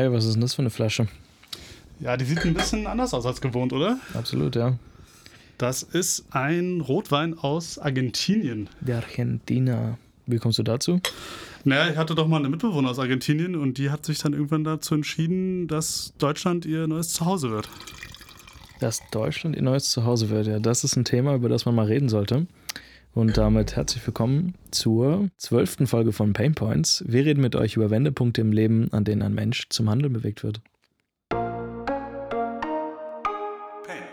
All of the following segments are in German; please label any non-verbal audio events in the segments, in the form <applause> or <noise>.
Hey, was ist denn das für eine Flasche? Ja, die sieht ein bisschen anders aus als gewohnt, oder? Absolut, ja. Das ist ein Rotwein aus Argentinien. Der Argentina. Wie kommst du dazu? Naja, ich hatte doch mal eine Mitbewohner aus Argentinien und die hat sich dann irgendwann dazu entschieden, dass Deutschland ihr neues Zuhause wird. Dass Deutschland ihr neues Zuhause wird, ja. Das ist ein Thema, über das man mal reden sollte. Und damit herzlich willkommen zur zwölften Folge von Pain Points. Wir reden mit euch über Wendepunkte im Leben, an denen ein Mensch zum Handeln bewegt wird. Pain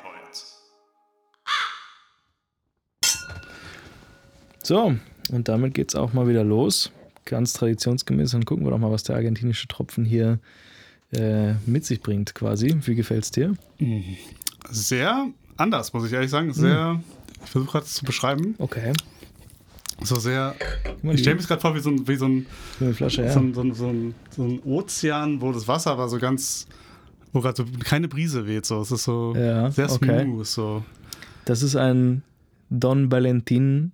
Points. So, und damit geht's auch mal wieder los. Ganz traditionsgemäß. Dann gucken wir doch mal, was der argentinische Tropfen hier äh, mit sich bringt, quasi. Wie gefällt's dir? Sehr anders, muss ich ehrlich sagen. Sehr, ich versuche gerade zu beschreiben. Okay. So sehr. Ich stelle mir gerade vor wie so ein, wie so ein, Eine Flasche, ja. so, ein, so, ein, so, ein, so ein Ozean, wo das Wasser aber so ganz. wo gerade so keine Brise weht. So. Es ist so Ja, sehr okay. smooth. So. Das ist ein Don Valentin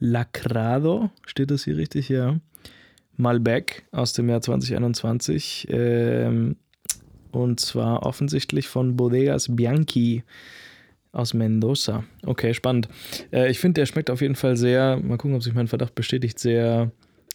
Lacrado, steht das hier richtig? Ja. Malbec aus dem Jahr 2021. Ähm, und zwar offensichtlich von Bodegas Bianchi aus Mendoza. Okay, spannend. Äh, ich finde, der schmeckt auf jeden Fall sehr, mal gucken, ob sich mein Verdacht bestätigt, sehr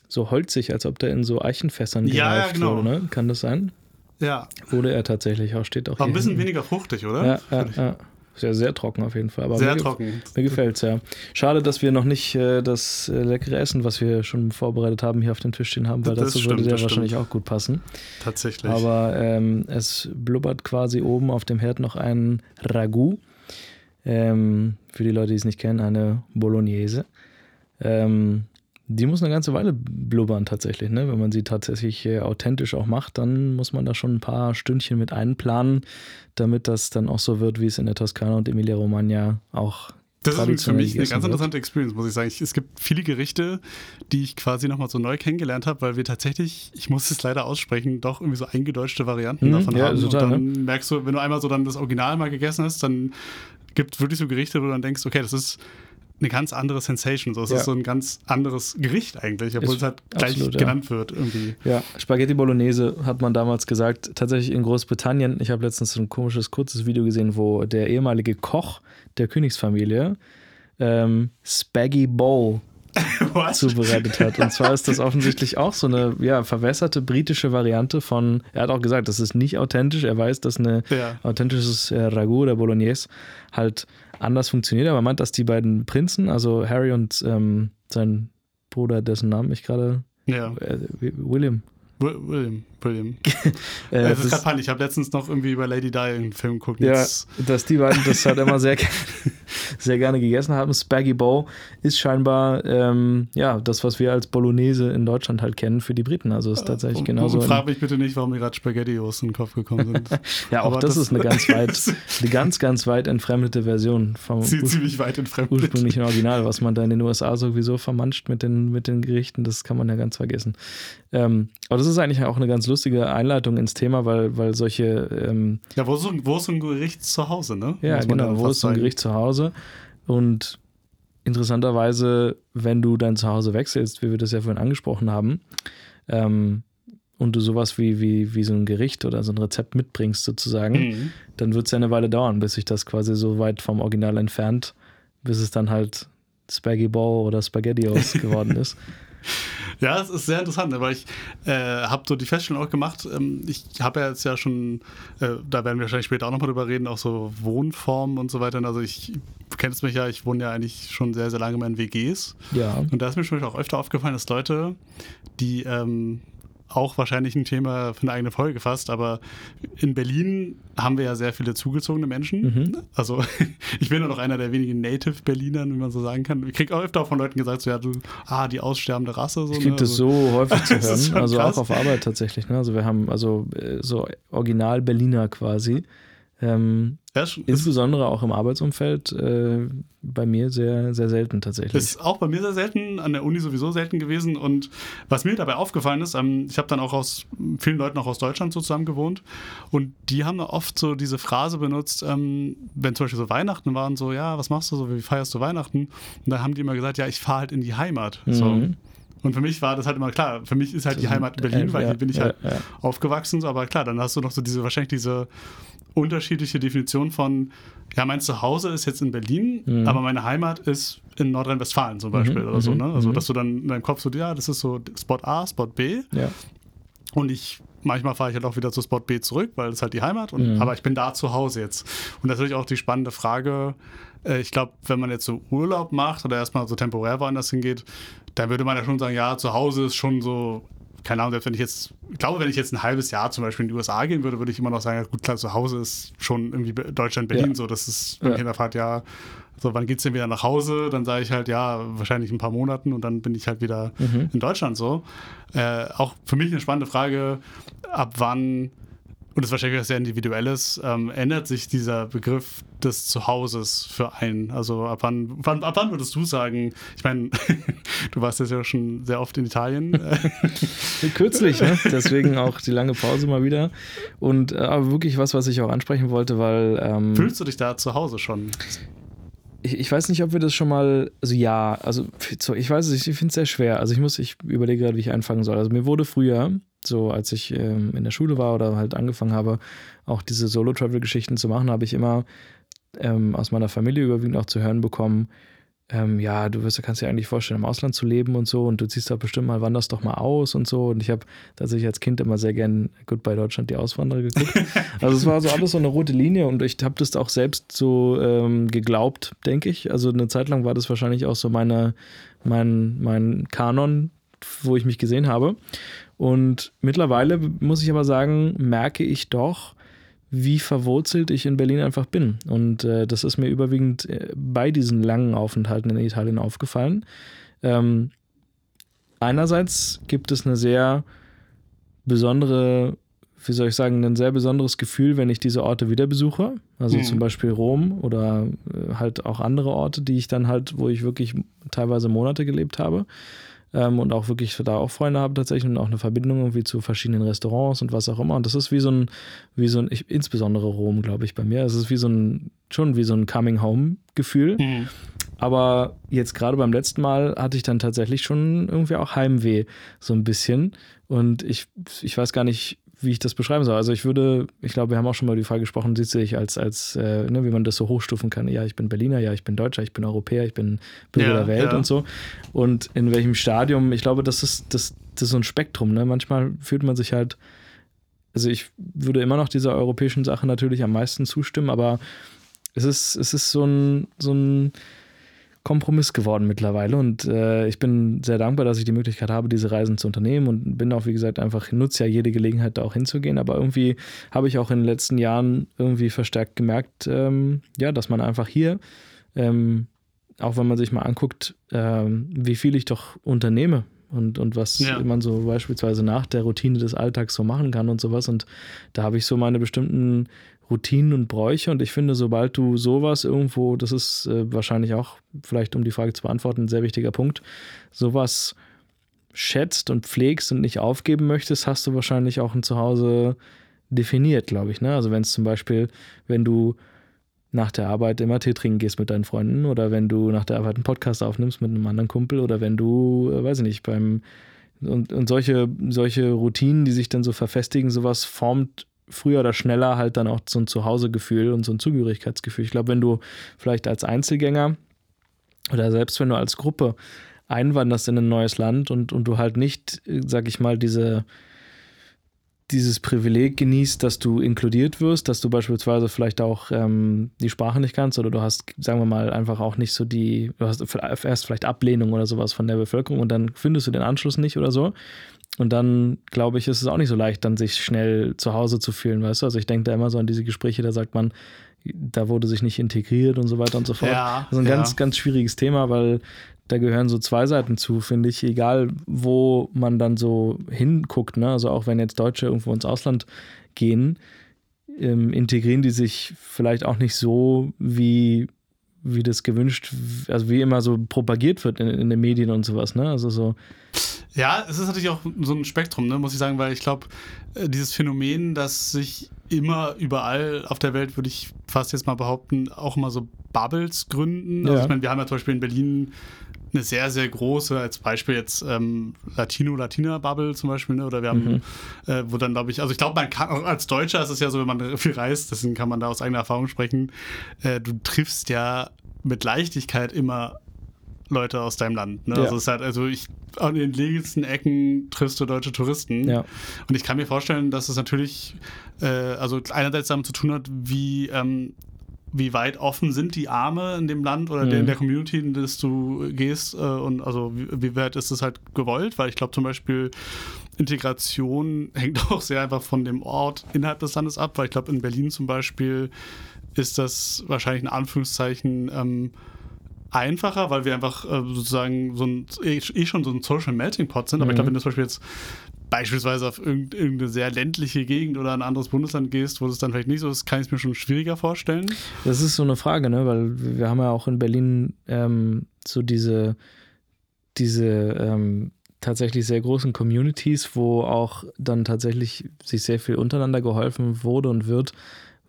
so holzig, als ob der in so Eichenfässern Ja, ja, gereift genau. wurde. Ne? Kann das sein? Ja, Wurde er tatsächlich auch, steht auch war ein bisschen hinten. weniger fruchtig, oder? Ja, ja, ja. Sehr, sehr trocken auf jeden Fall. Aber Sehr mir, trocken. Mir gefällt es, ja. Schade, dass wir noch nicht äh, das äh, leckere Essen, was wir schon vorbereitet haben, hier auf dem Tisch stehen haben, weil Das dazu stimmt, würde der wahrscheinlich stimmt. auch gut passen. Tatsächlich. Aber ähm, es blubbert quasi oben auf dem Herd noch ein Ragout. Ähm, für die Leute, die es nicht kennen, eine Bolognese. Ähm, die muss eine ganze Weile blubbern tatsächlich. Ne? Wenn man sie tatsächlich äh, authentisch auch macht, dann muss man da schon ein paar Stündchen mit einplanen, damit das dann auch so wird, wie es in der Toskana und Emilia-Romagna auch Das ist für mich eine ganz interessante Experience, muss ich sagen. Ich, es gibt viele Gerichte, die ich quasi nochmal so neu kennengelernt habe, weil wir tatsächlich, ich muss es leider aussprechen, doch irgendwie so eingedeutschte Varianten Mhm, davon ja, haben. total, ne? und dann merkst du, wenn du einmal so dann das Original mal gegessen hast, dann gibt wirklich so Gerichte, wo du dann denkst, okay, das ist eine ganz andere Sensation. So, es Ja. ist so ein ganz anderes Gericht eigentlich, obwohl Ist es halt gleich absolut, ja. genannt wird irgendwie. Ja, Spaghetti Bolognese hat man damals gesagt, tatsächlich in Großbritannien. Ich habe letztens so ein komisches, kurzes Video gesehen, wo der ehemalige Koch der Königsfamilie ähm, Spaggy Bowl? <laughs> zubereitet hat. Und zwar ist das <laughs> offensichtlich auch so eine ja, verwässerte britische Variante von, er hat auch gesagt, das ist nicht authentisch. Er weiß, dass eine Ja. authentisches äh, Ragout oder Bolognese halt anders funktioniert. Aber er meint, dass die beiden Prinzen, also Harry und ähm, sein Bruder, dessen Namen ich gerade, Ja, äh, William, Wi- William. William. <laughs> äh, es ist das- gerade peinlich. Ich habe letztens noch irgendwie über Lady Di einen Film geguckt. Ja, Jetzt- dass die beiden das halt immer sehr, <laughs> sehr gerne gegessen haben. Spaggy Bow ist scheinbar ähm, ja das, was wir als Bolognese in Deutschland halt kennen für die Briten. Also ist tatsächlich Und- genauso. Und frag mich bitte nicht, warum mir gerade Spaghettios in den Kopf gekommen sind. <laughs> ja, auch das, das- ist eine ganz weit, eine ganz, ganz weit entfremdete Version vom ziemlich weit entfremdet. ursprünglichen Original, was man da in den USA sowieso vermanscht mit den, mit den Gerichten. Das kann man ja ganz vergessen. Ähm, aber das ist eigentlich auch eine ganz lustige Einleitung ins Thema, weil, weil solche ähm, Ja, wo ist, so, wo ist ein Gericht zu Hause, ne? Ja, genau. Wo ist so ein. Gericht zu Hause? Und interessanterweise, wenn du dein Zuhause wechselst, wie wir das ja vorhin angesprochen haben, ähm, und du sowas wie, wie, wie so ein Gericht oder so ein Rezept mitbringst, sozusagen, Mhm. dann wird es ja eine Weile dauern, bis sich das quasi so weit vom Original entfernt, bis es dann halt Spaggy Bowl oder Spaghettios geworden <laughs> ist. <laughs> Ja, es ist sehr interessant, aber ich äh, habe so die Feststellung auch gemacht. Ähm, ich habe ja jetzt ja schon, äh, da werden wir wahrscheinlich später auch nochmal drüber reden, auch so Wohnformen und so weiter. Also ich kennst mich ja, ich wohne ja eigentlich schon sehr, sehr lange in WGs. Ja. Und da ist mir schon auch öfter aufgefallen, dass Leute, die ähm, auch wahrscheinlich ein Thema für eine eigene Folge gefasst, aber in Berlin haben wir ja sehr viele zugezogene Menschen. Mhm. Also <laughs> ich bin ja noch einer der wenigen Native Berlinern, wie man so sagen kann. Ich kriege auch öfter von Leuten gesagt, so, ja, du, ah, die aussterbende Rasse. So, Ich kriege ne? das also, so häufig zu <laughs> hören, also krass. auch auf Arbeit tatsächlich. Ne? Also wir haben also äh, so Original Berliner quasi. Ähm, Ja, insbesondere auch im Arbeitsumfeld äh, bei mir sehr, sehr selten tatsächlich. ist auch bei mir sehr selten, an der Uni sowieso selten gewesen. Und was mir dabei aufgefallen ist, ähm, ich habe dann auch aus vielen Leuten auch aus Deutschland so zusammen gewohnt und die haben da oft so diese Phrase benutzt, ähm, wenn zum Beispiel so Weihnachten waren, so, ja, was machst du so, wie feierst du Weihnachten? Und da haben die immer gesagt, ja, ich fahre halt in die Heimat. So. Mhm. Und für mich war das halt immer klar, für mich ist halt die Heimat Berlin, weil hier bin ich halt ja, ja. aufgewachsen, aber klar, dann hast du noch so diese, wahrscheinlich diese unterschiedliche Definition von, ja, mein Zuhause ist jetzt in Berlin, mhm. aber meine Heimat ist in Nordrhein-Westfalen zum Beispiel mhm. oder so, mhm. ne? Also, mhm. dass du dann in deinem Kopf so, ja, das ist so Spot A, Spot B. Ja. Und ich, manchmal fahre ich halt auch wieder zu Spot B zurück, weil das halt die Heimat, und, mhm. aber ich bin da zu Hause jetzt. Und natürlich auch die spannende Frage, äh, ich glaube, wenn man jetzt so Urlaub macht oder erstmal so temporär woanders hingeht, dann würde man ja schon sagen, ja, zu Hause ist schon so keine Ahnung, wenn ich jetzt, ich glaube, wenn ich jetzt ein halbes Jahr zum Beispiel in die USA gehen würde, würde ich immer noch sagen, gut, klar, zu Hause ist schon irgendwie Deutschland, Berlin ja. so. Das ist, wenn ja. Kinder fragt, ja, so, wann geht's denn wieder nach Hause? Dann sage ich halt, ja, wahrscheinlich ein paar Monaten und dann bin ich halt wieder mhm. in Deutschland so. Äh, auch für mich eine spannende Frage, ab wann und das ist wahrscheinlich was sehr Individuelles, ähm, ändert sich dieser Begriff des Zuhauses für einen? Also ab wann, wann, ab wann würdest du sagen, ich meine, <laughs> du warst jetzt ja schon sehr oft in Italien. <laughs> Kürzlich, ne? deswegen auch die lange Pause mal wieder. Und äh, aber wirklich was, was ich auch ansprechen wollte, weil... Ähm, Fühlst du dich da zu Hause schon? ich, ich, weiß nicht, ob wir das schon mal, also ja, also ich weiß es, ich finde es sehr schwer. Also ich muss, ich überlege gerade, wie ich anfangen soll. Also mir wurde früher, so als ich ähm, in der Schule war oder halt angefangen habe, auch diese Solo-Travel-Geschichten zu machen, habe ich immer ähm, aus meiner Familie überwiegend auch zu hören bekommen, ähm, ja, du wirst, kannst dir eigentlich vorstellen, im Ausland zu leben und so und du ziehst da bestimmt mal, wanderst doch mal aus und so. Und ich habe tatsächlich als Kind immer sehr gern Goodbye Deutschland, die Auswanderer geguckt. <laughs> also es war so alles so eine rote Linie und ich habe das auch selbst so ähm, geglaubt, denke ich. Also eine Zeit lang war das wahrscheinlich auch so meine, mein, mein Kanon, wo ich mich gesehen habe. Und mittlerweile muss ich aber sagen, merke ich doch, wie verwurzelt ich in Berlin einfach bin. Und äh, das ist mir überwiegend äh, bei diesen langen Aufenthalten in Italien aufgefallen. Ähm, einerseits gibt es eine sehr besondere, wie soll ich sagen, ein sehr besonderes Gefühl, wenn ich diese Orte wieder besuche. Also mhm. zum Beispiel Rom oder äh, halt auch andere Orte, die ich dann halt, wo ich wirklich teilweise Monate gelebt habe ähm, und auch wirklich da auch Freunde habe tatsächlich und auch eine Verbindung irgendwie zu verschiedenen Restaurants und was auch immer. Und das ist wie so ein, wie so ein, ich, insbesondere Rom, glaube ich, bei mir. Es ist wie so ein, schon wie so ein Coming-Home-Gefühl. Mhm. Aber jetzt gerade beim letzten Mal hatte ich dann tatsächlich schon irgendwie auch Heimweh, so ein bisschen. Und ich, ich weiß gar nicht, wie ich das beschreiben soll. Also ich würde, ich glaube, wir haben auch schon mal die Frage gesprochen, siehst du dich als, als äh, ne, wie man das so hochstufen kann. Ja, ich bin Berliner, ja, ich bin Deutscher, ich bin Europäer, ich bin Bürger ja, der Welt ja. und so. Und in welchem Stadium, ich glaube, das ist, das, das ist so ein Spektrum. Ne? Manchmal fühlt man sich halt, also ich würde immer noch dieser europäischen Sache natürlich am meisten zustimmen, aber es ist, es ist so ein, so ein Kompromiss geworden mittlerweile und äh, ich bin sehr dankbar, dass ich die Möglichkeit habe, diese Reisen zu unternehmen und bin auch, wie gesagt, einfach, nutze ja jede Gelegenheit, da auch hinzugehen, aber irgendwie habe ich auch in den letzten Jahren irgendwie verstärkt gemerkt, ähm, ja, dass man einfach hier, ähm, auch wenn man sich mal anguckt, ähm, wie viel ich doch unternehme und, und was ja. man so beispielsweise nach der Routine des Alltags so machen kann und sowas. Und da habe ich so meine bestimmten Routinen und Bräuche. Und ich finde, sobald du sowas irgendwo, das ist äh, wahrscheinlich auch, vielleicht um die Frage zu beantworten, ein sehr wichtiger Punkt, sowas schätzt und pflegst und nicht aufgeben möchtest, hast du wahrscheinlich auch ein Zuhause definiert, glaube ich. Ne? Also wenn es zum Beispiel, wenn du nach der Arbeit immer Tee trinken gehst mit deinen Freunden oder wenn du nach der Arbeit einen Podcast aufnimmst mit einem anderen Kumpel oder wenn du, äh, weiß ich nicht, beim und, und solche, solche Routinen, die sich dann so verfestigen, sowas formt früher oder schneller halt dann auch so ein Zuhausegefühl und so ein Zugehörigkeitsgefühl. Ich glaube, wenn du vielleicht als Einzelgänger oder selbst wenn du als Gruppe einwanderst in ein neues Land und, und du halt nicht, sag ich mal, diese, dieses Privileg genießt, dass du inkludiert wirst, dass du beispielsweise vielleicht auch ähm, die Sprache nicht kannst oder du hast, sagen wir mal, einfach auch nicht so die, du hast erst vielleicht Ablehnung oder sowas von der Bevölkerung und dann findest du den Anschluss nicht oder so, und dann, glaube ich, ist es auch nicht so leicht, dann sich schnell zu Hause zu fühlen, weißt du? Also ich denke da immer so an diese Gespräche, da sagt man, da wurde sich nicht integriert und so weiter und so fort. Ja, das ist ein ja. ganz, ganz schwieriges Thema, weil da gehören so zwei Seiten zu, finde ich, egal wo man dann so hinguckt, ne? Also auch wenn jetzt Deutsche irgendwo ins Ausland gehen, ähm, integrieren die sich vielleicht auch nicht so, wie, wie das gewünscht, also wie immer so propagiert wird in, in den Medien und sowas, ne? Also so ja, es ist natürlich auch so ein Spektrum, ne, muss ich sagen, weil ich glaube, äh, dieses Phänomen, dass sich immer überall auf der Welt, würde ich fast jetzt mal behaupten, auch immer so Bubbles gründen. Also ja. ich meine, wir haben ja zum Beispiel in Berlin eine sehr, sehr große, als Beispiel jetzt ähm, Latino-Latina-Bubble zum Beispiel, ne? oder wir haben, mhm. äh, wo dann glaube ich, also ich glaube, man kann auch als Deutscher ist es ja so, wenn man <laughs> viel reist, deswegen kann man da aus eigener Erfahrung sprechen, äh, du triffst ja mit Leichtigkeit immer Leute aus deinem Land. Ne? Ja. Also es ist halt, also ich an den legendsten Ecken triffst du deutsche Touristen. Ja. Und ich kann mir vorstellen, dass es natürlich, äh, also einerseits damit zu tun hat, wie ähm, wie weit offen sind die Arme in dem Land oder mhm. in der Community, in das du gehst? Äh, und also wie, wie, weit ist es halt gewollt? Weil ich glaube zum Beispiel Integration <laughs> hängt auch sehr einfach von dem Ort innerhalb des Landes ab, weil ich glaube in Berlin zum Beispiel ist das wahrscheinlich in Anführungszeichen ähm, einfacher, weil wir einfach äh, sozusagen so ein, eh, eh schon so ein Social Melting Pot sind. Aber mhm. ich glaube, wenn du zum Beispiel jetzt beispielsweise auf irgendeine sehr ländliche Gegend oder ein anderes Bundesland gehst, wo es dann vielleicht nicht so ist, kann ich es mir schon schwieriger vorstellen. Das ist so eine Frage, ne? weil wir haben ja auch in Berlin ähm, so diese, diese ähm, tatsächlich sehr großen Communities, wo auch dann tatsächlich sich sehr viel untereinander geholfen wurde und wird,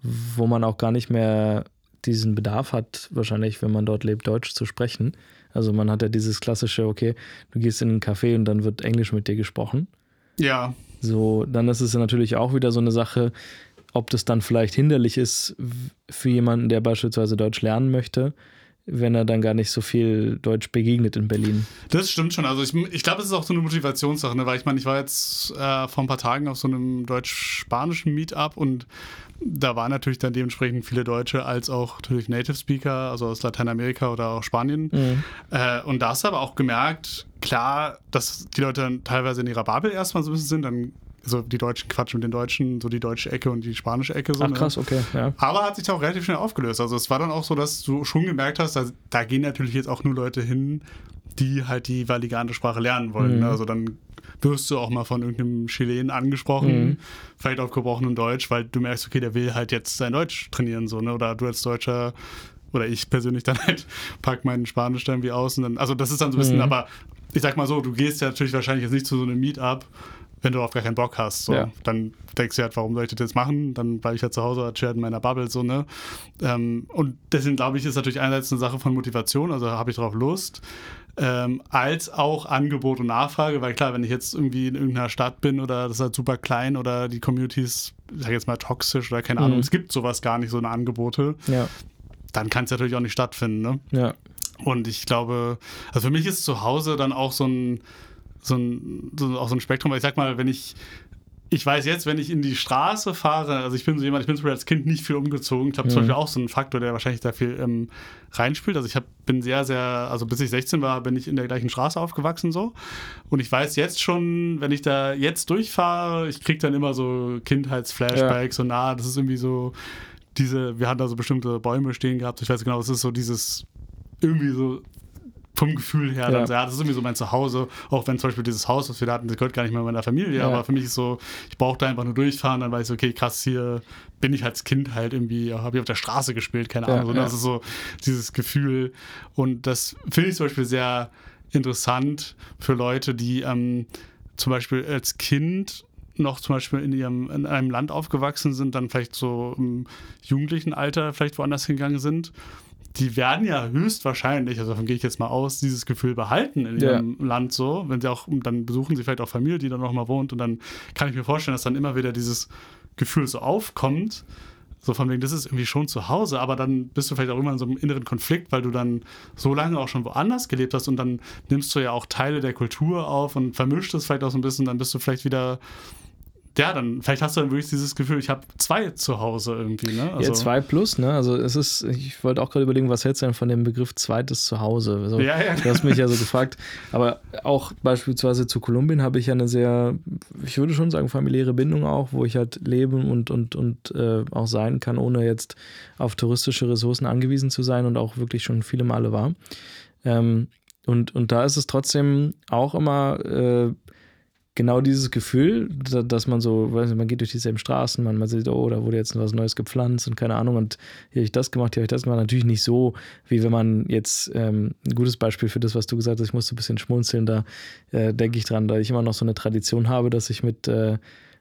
wo man auch gar nicht mehr diesen Bedarf hat, wahrscheinlich, wenn man dort lebt, Deutsch zu sprechen. Also man hat ja dieses klassische, okay, du gehst in einen Café und dann wird Englisch mit dir gesprochen. Ja. So, dann ist es natürlich auch wieder so eine Sache, ob das dann vielleicht hinderlich ist für jemanden, der beispielsweise Deutsch lernen möchte, wenn er dann gar nicht so viel Deutsch begegnet in Berlin. Das stimmt schon. Also ich, ich glaube, es ist auch so eine Motivationssache, ne? weil ich meine, ich war jetzt äh, vor ein paar Tagen auf so einem deutsch-spanischen Meetup und da waren natürlich dann dementsprechend viele Deutsche als auch natürlich Native Speaker, also aus Lateinamerika oder auch Spanien. Mhm. Äh, und da hast du aber auch gemerkt, klar, dass die Leute dann teilweise in ihrer Bubble erstmal so ein bisschen sind, dann so die Deutschen quatschen mit den Deutschen, so die deutsche Ecke und die spanische Ecke. So, Ach ne? krass, okay. Ja. Aber hat sich auch relativ schnell aufgelöst. Also es war dann auch so, dass du schon gemerkt hast, da, da gehen natürlich jetzt auch nur Leute hin, die halt die jeweilige Sprache lernen wollen. Mhm. Also dann wirst du auch mal von irgendeinem Chilen angesprochen, mhm. vielleicht auf gebrochenem Deutsch, weil du merkst, okay, der will halt jetzt sein Deutsch trainieren, so, ne? Oder du als Deutscher oder ich persönlich <laughs> dann halt pack meinen Spanisch dann wie aus und dann, also das ist dann so ein bisschen, mhm. aber ich sag mal so, du gehst ja natürlich wahrscheinlich jetzt nicht zu so einem Meetup, wenn du auf gar keinen Bock hast. So. Ja. Dann denkst du halt, warum soll ich das jetzt machen? Dann bleibe ich ja zu Hause, chill in meiner Bubble, so, ne? Ähm, und deswegen glaube ich, ist natürlich einerseits eine Sache von Motivation, also habe ich darauf Lust ähm, als auch Angebot und Nachfrage, weil klar, wenn ich jetzt irgendwie in irgendeiner Stadt bin oder das ist halt super klein oder die Communities, ich sag jetzt mal toxisch oder keine mhm. Ahnung, es gibt sowas gar nicht, so eine Angebote, ja. dann kann es natürlich auch nicht stattfinden, ne? Ja. Und ich glaube, also für mich ist zu Hause dann auch so ein, so ein, so auch so ein Spektrum, weil ich sag mal, wenn ich ich weiß jetzt, wenn ich in die Straße fahre, also ich bin so jemand, ich bin zum Beispiel als Kind nicht viel umgezogen. Ich glaube, mhm. zum Beispiel auch so ein Faktor, der wahrscheinlich da viel ähm, reinspielt. Also ich hab, bin sehr, sehr, also bis ich 16 war, bin ich in der gleichen Straße aufgewachsen so. Und ich weiß jetzt schon, wenn ich da jetzt durchfahre, ich kriege dann immer so Kindheitsflashbacks ja. und ah, das ist irgendwie so diese, wir hatten da so bestimmte Bäume stehen gehabt. Ich weiß genau, es ist so dieses irgendwie so vom Gefühl her, dann, ja. das ist irgendwie so mein Zuhause, auch wenn zum Beispiel dieses Haus, was wir da hatten, das gehört gar nicht mehr meiner Familie, ja. aber für mich ist so, ich brauche da einfach nur durchfahren, dann weiß ich, okay, krass, hier bin ich als Kind halt irgendwie, habe ich auf der Straße gespielt, keine Ahnung, ja, so, das ist so dieses Gefühl. Und das finde ich zum Beispiel sehr interessant für Leute, die ähm, zum Beispiel als Kind noch zum Beispiel in ihrem in einem Land aufgewachsen sind, dann vielleicht so im jugendlichen Alter vielleicht woanders hingegangen sind die werden ja höchstwahrscheinlich, also davon gehe ich jetzt mal aus, dieses Gefühl behalten in ihrem ja. Land so. Wenn sie auch, dann besuchen sie vielleicht auch Familie, die da noch mal wohnt. Und dann kann ich mir vorstellen, dass dann immer wieder dieses Gefühl so aufkommt, so von wegen, das ist irgendwie schon zu Hause, aber dann bist du vielleicht auch immer in so einem inneren Konflikt, weil du dann so lange auch schon woanders gelebt hast. Und dann nimmst du ja auch Teile der Kultur auf und vermischt es vielleicht auch so ein bisschen, dann bist du vielleicht wieder ja, dann vielleicht hast du dann wirklich dieses Gefühl, ich habe zwei zu Hause irgendwie, ne? Also ja, zwei plus, ne? Also es ist, ich wollte auch gerade überlegen, was hältst du denn von dem Begriff zweites Zuhause? Also, ja, ja. Du hast mich ja so <laughs> gefragt. Aber auch beispielsweise zu Kolumbien habe ich ja eine sehr, ich würde schon sagen, familiäre Bindung auch, wo ich halt leben und, und, und äh, auch sein kann, ohne jetzt auf touristische Ressourcen angewiesen zu sein und auch wirklich schon viele Male war. Ähm, und, und da ist es trotzdem auch immer äh, genau dieses Gefühl, dass man so, weiß nicht, man geht durch dieselben Straßen, man, man sieht, oh, da wurde jetzt was Neues gepflanzt und keine Ahnung und hier habe ich das gemacht, hier habe ich das gemacht. Natürlich nicht so, wie wenn man jetzt, ähm, ein gutes Beispiel für das, was du gesagt hast, ich musste ein bisschen schmunzeln, da äh, denke ich dran, da ich immer noch so eine Tradition habe, dass ich mit äh,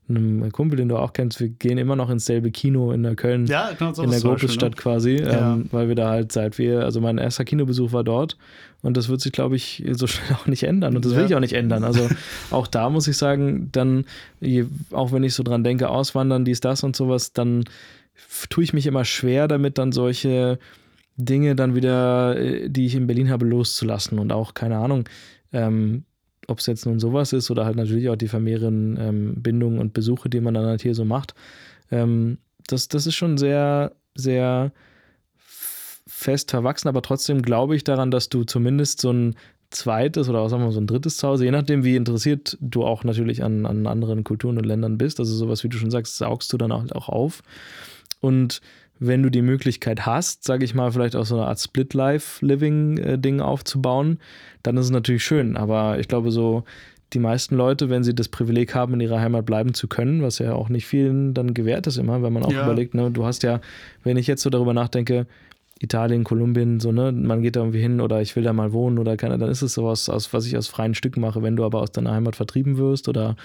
einem Kumpel, den du auch kennst, wir gehen immer noch ins selbe Kino in der Köln, ja, genau, so in der Gropiusstadt ne? quasi, Ja. ähm, weil wir da halt seit wir, also mein erster Kinobesuch war dort und das wird sich, glaube ich, so <laughs> schnell auch nicht ändern und das will Ja. ich auch nicht ändern. Also auch da muss ich sagen, dann, je, auch wenn ich so dran denke, auswandern, dies, das und sowas, dann tue ich mich immer schwer damit, dann solche Dinge dann wieder, äh, die ich in Berlin habe, loszulassen und auch, keine Ahnung, ähm, ob es jetzt nun sowas ist oder halt natürlich auch die familiären ähm, Bindungen und Besuche, die man dann halt hier so macht. Ähm, das, das ist schon sehr, sehr fest verwachsen, aber trotzdem glaube ich daran, dass du zumindest so ein zweites oder auch sagen wir mal so ein drittes Zuhause, je nachdem, wie interessiert du auch natürlich an, an anderen Kulturen und Ländern bist, also sowas, wie du schon sagst, saugst du dann auch, auch auf. Und wenn du die Möglichkeit hast, sage ich mal, vielleicht auch so eine Art Split-Life-Living-Ding aufzubauen, dann ist es natürlich schön. Aber ich glaube, so die meisten Leute, wenn sie das Privileg haben, in ihrer Heimat bleiben zu können, was ja auch nicht vielen dann gewährt ist immer, wenn man auch Ja. überlegt, ne, du hast ja, wenn ich jetzt so darüber nachdenke, Italien, Kolumbien, so, ne, man geht da irgendwie hin oder ich will da mal wohnen oder keine, dann ist es sowas, aus, was ich aus freien Stücken mache, wenn du aber aus deiner Heimat vertrieben wirst oder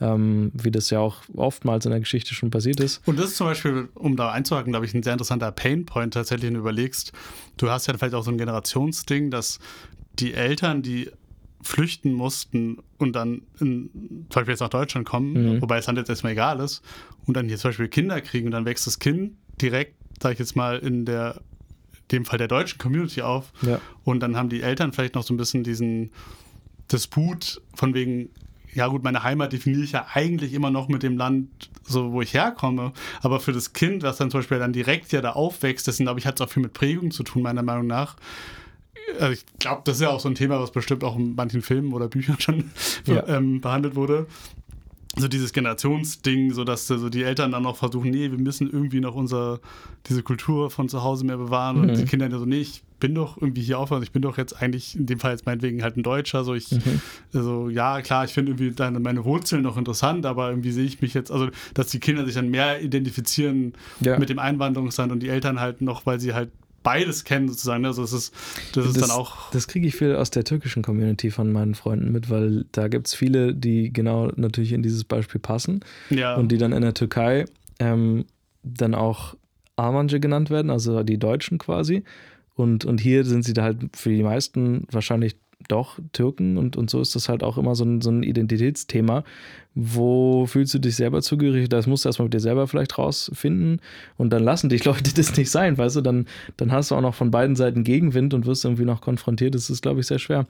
ähm, wie das ja auch oftmals in der Geschichte schon passiert ist. Und das ist zum Beispiel, um da einzuhaken, glaube ich, ein sehr interessanter Painpoint tatsächlich, wenn du überlegst. Du hast ja vielleicht auch so ein Generationsding, dass die Eltern, die flüchten mussten und dann in, zum Beispiel jetzt nach Deutschland kommen, Mhm. wobei es dann jetzt erstmal egal ist, und dann hier zum Beispiel Kinder kriegen und dann wächst das Kind direkt, sag ich jetzt mal, in der dem Fall der deutschen Community auf. Ja. Und dann haben die Eltern vielleicht noch so ein bisschen diesen Disput von wegen, ja gut, meine Heimat definiere ich ja eigentlich immer noch mit dem Land, so wo ich herkomme. Aber für das Kind, was dann zum Beispiel dann direkt ja da aufwächst, dessen, glaube ich, hat es auch viel mit Prägung zu tun, meiner Meinung nach. Also ich glaube, das ist ja auch so ein Thema, was bestimmt auch in manchen Filmen oder Büchern schon <laughs> Ja. ähm, behandelt wurde. So dieses Generationsding, so dass so die Eltern dann noch versuchen, nee, wir müssen irgendwie noch unser, diese Kultur von zu Hause mehr bewahren. Und Mhm. die Kinder dann so, nee, ich bin doch irgendwie hier aufgewachsen, ich bin doch jetzt eigentlich, in dem Fall jetzt meinetwegen halt ein Deutscher. So ich, Mhm. also ja, klar, ich finde irgendwie deine, meine Wurzeln noch interessant, aber irgendwie sehe ich mich jetzt, also dass die Kinder sich dann mehr identifizieren Ja. mit dem Einwanderungsland und die Eltern halt noch, weil sie halt beides kennen sozusagen. ne? Also das ist, das ist dann auch. Das kriege ich viel aus der türkischen Community von meinen Freunden mit, weil da gibt es viele, die genau natürlich in dieses Beispiel passen Ja, und die dann in der Türkei ähm, dann auch Armance genannt werden, also die Deutschen quasi. Und, und hier sind sie da halt für die meisten wahrscheinlich doch Türken und, und so ist das halt auch immer so ein, so ein Identitätsthema. Wo fühlst du dich selber zugehörig? Das musst du erstmal mit dir selber vielleicht rausfinden und dann lassen dich <laughs> Leute das nicht sein, weißt du? Dann, dann hast du auch noch von beiden Seiten Gegenwind und wirst irgendwie noch konfrontiert. Das ist, glaube ich, sehr schwer.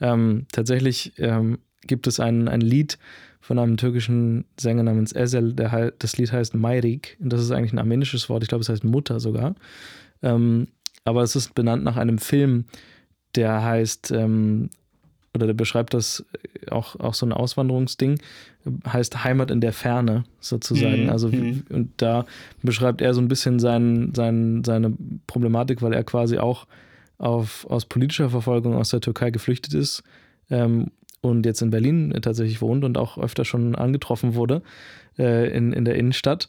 Ähm, tatsächlich ähm, gibt es ein, ein Lied von einem türkischen Sänger namens Ezel, der, das Lied heißt Mayrik. Und das ist eigentlich ein armenisches Wort. Ich glaube, es heißt Mutter sogar. Ähm, aber es ist benannt nach einem Film, der heißt, ähm, oder der beschreibt das äh, auch, auch so ein Auswanderungsding, heißt Heimat in der Ferne sozusagen. Mhm, Also, wie- mhm. und da beschreibt er so ein bisschen sein, sein, seine Problematik, weil er quasi auch auf, aus politischer Verfolgung aus der Türkei geflüchtet ist ähm, und jetzt in Berlin tatsächlich wohnt und auch öfter schon angetroffen wurde äh, in, in der Innenstadt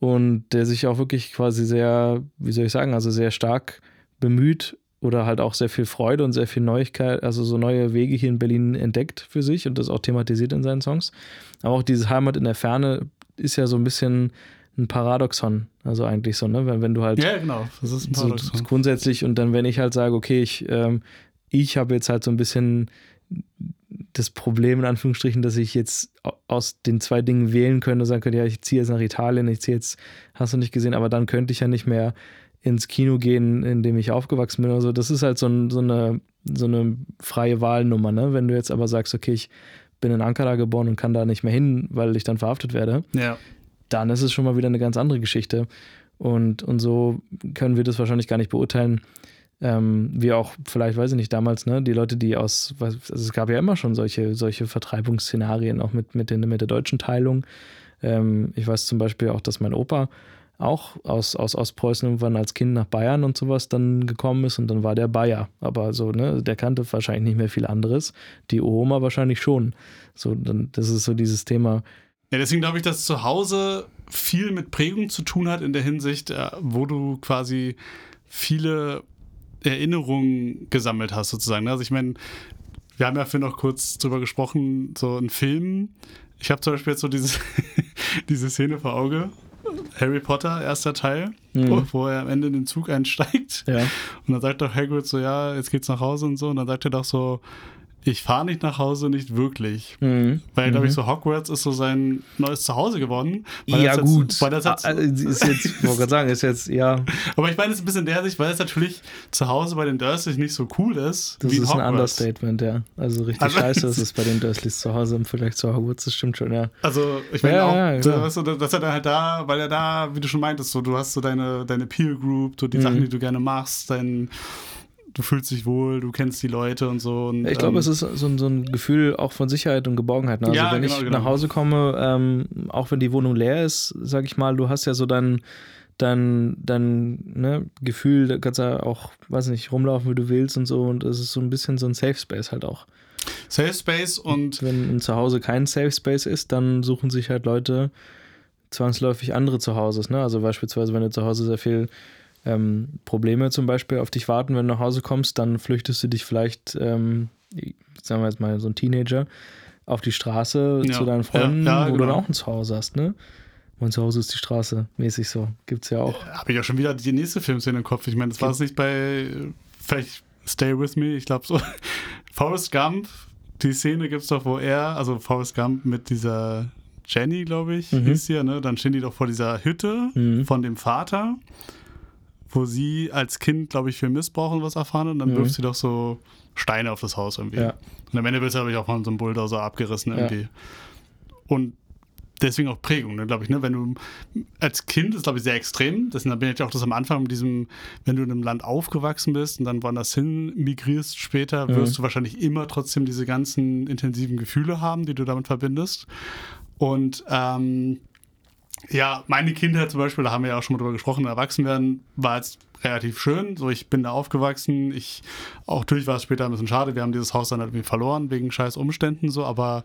und der sich auch wirklich quasi sehr, wie soll ich sagen, also sehr stark bemüht oder halt auch sehr viel Freude und sehr viel Neuigkeit, also so neue Wege hier in Berlin entdeckt für sich und das auch thematisiert in seinen Songs. Aber auch dieses Heimat in der Ferne ist ja so ein bisschen ein Paradoxon, also eigentlich so, ne? Wenn, wenn du halt ja, genau. Das ist ein so Paradoxon. grundsätzlich und dann, wenn ich halt sage, okay, ich, ähm, ich habe jetzt halt so ein bisschen das Problem in Anführungsstrichen, dass ich jetzt au- aus den zwei Dingen wählen könnte und sagen könnte, ja, ich ziehe jetzt nach Italien, ich ziehe jetzt, hast du nicht gesehen, aber dann könnte ich ja nicht mehr ins Kino gehen, in dem ich aufgewachsen bin oder so. Das ist halt so, ein, so, eine, so eine freie Wahlnummer, ne? Wenn du jetzt aber sagst, okay, ich bin in Ankara geboren und kann da nicht mehr hin, weil ich dann verhaftet werde, Ja. dann ist es schon mal wieder eine ganz andere Geschichte. Und, und so können wir das wahrscheinlich gar nicht beurteilen. Ähm, wie auch, vielleicht weiß ich nicht, damals, ne, die Leute, die aus, also es gab ja immer schon solche, solche Vertreibungsszenarien, auch mit, mit, den, mit der deutschen Teilung. Ähm, ich weiß zum Beispiel auch, dass mein Opa auch aus, aus Ostpreußen irgendwann als Kind nach Bayern und sowas dann gekommen ist und dann war der Bayer. Aber so, ne, der kannte wahrscheinlich nicht mehr viel anderes. Die Oma wahrscheinlich schon. So, dann, das ist so dieses Thema, Ja, deswegen glaube ich, dass zu Hause viel mit Prägung zu tun hat in der Hinsicht, äh, wo du quasi viele Erinnerungen gesammelt hast, sozusagen. Also ich meine, wir haben ja vorhin noch kurz drüber gesprochen, so ein Film, Ich habe zum Beispiel jetzt so diese, <laughs> diese Szene vor Auge. Harry Potter, erster Teil, mhm. wo, er am Ende in den Zug einsteigt. Ja. Und dann sagt doch Hagrid so, ja, jetzt geht's nach Hause und so. Und dann sagt er doch so, ich fahre nicht nach Hause, nicht wirklich. Mhm. Weil, glaube ich, mhm. so Hogwarts ist so sein neues Zuhause geworden. ja, jetzt, gut. Weil das jetzt, ah, ist jetzt, ich wollte gerade sagen, ist jetzt, ja. Aber ich meine, es ist ein bisschen der Sicht, weil es natürlich zu Hause bei den Dursleys nicht so cool ist. Das ist ein Understatement, ja. Also richtig also, scheiße ist es bei den Dursleys zu Hause im Vergleich zu Hogwarts, das stimmt schon, ja. Also, ich meine ja, auch, ja, ja, weißt du, dass er dann halt da, weil er da, wie du schon meintest, so, du hast so deine, deine Peer Group, so die mhm. Sachen, die du gerne machst, dein du fühlst dich wohl, du kennst die Leute und so. Und, ich glaube, ähm, es ist so, so, ein Gefühl auch von Sicherheit und Geborgenheit. Ne? Also ja, wenn genau, ich genau. nach Hause komme, ähm, auch wenn die Wohnung leer ist, sag ich mal, du hast ja so dein, dein, dein ne, Gefühl, da kannst ja auch, weiß nicht, rumlaufen, wie du willst und so. Und es ist so ein bisschen so ein Safe Space halt auch. Safe Space und. Wenn zu Hause kein Safe Space ist, dann suchen sich halt Leute zwangsläufig andere Zuhause. Ne? Also beispielsweise, wenn du zu Hause sehr viel ähm, Probleme zum Beispiel auf dich warten, wenn du nach Hause kommst, dann flüchtest du dich vielleicht, ähm, sagen wir jetzt mal, so ein Teenager, auf die Straße ja. zu deinen Freunden, ja, ja, wo genau. du dann auch ein Zuhause hast, ne? Mein Zuhause ist die Straße, mäßig so. Gibt's ja auch. Habe ich ja schon wieder die nächste Filmszene im Kopf. Ich meine, das war es nicht bei, vielleicht Stay With Me, ich glaube so. <laughs> Forrest Gump, die Szene gibt es doch, wo er, also Forrest Gump mit dieser Jenny, glaube ich, mhm. hieß hier, ne? Dann stehen die doch vor dieser Hütte mhm. von dem Vater wo sie als Kind, glaube ich, für Missbrauch und was erfahren und dann mhm. wirft sie doch so Steine auf das Haus irgendwie. Ja. Und am Ende wird sie, glaube ich, auch von so einem Bulldozer abgerissen irgendwie. Ja. Und deswegen auch Prägung, ne, glaube ich, ne? Wenn du als Kind ist, glaube ich, sehr extrem. Das bin ich auch das am Anfang mit diesem, wenn du in einem Land aufgewachsen bist und dann woanders hin migrierst später, mhm. wirst mhm. du wahrscheinlich immer trotzdem diese ganzen intensiven Gefühle haben, die du damit verbindest. Und ähm, ja, meine Kindheit zum Beispiel, da haben wir ja auch schon mal drüber gesprochen, Erwachsenwerden war jetzt relativ schön. So, ich bin da aufgewachsen. Ich, auch natürlich war es später ein bisschen schade. Wir haben dieses Haus dann halt irgendwie verloren wegen scheiß Umständen so, aber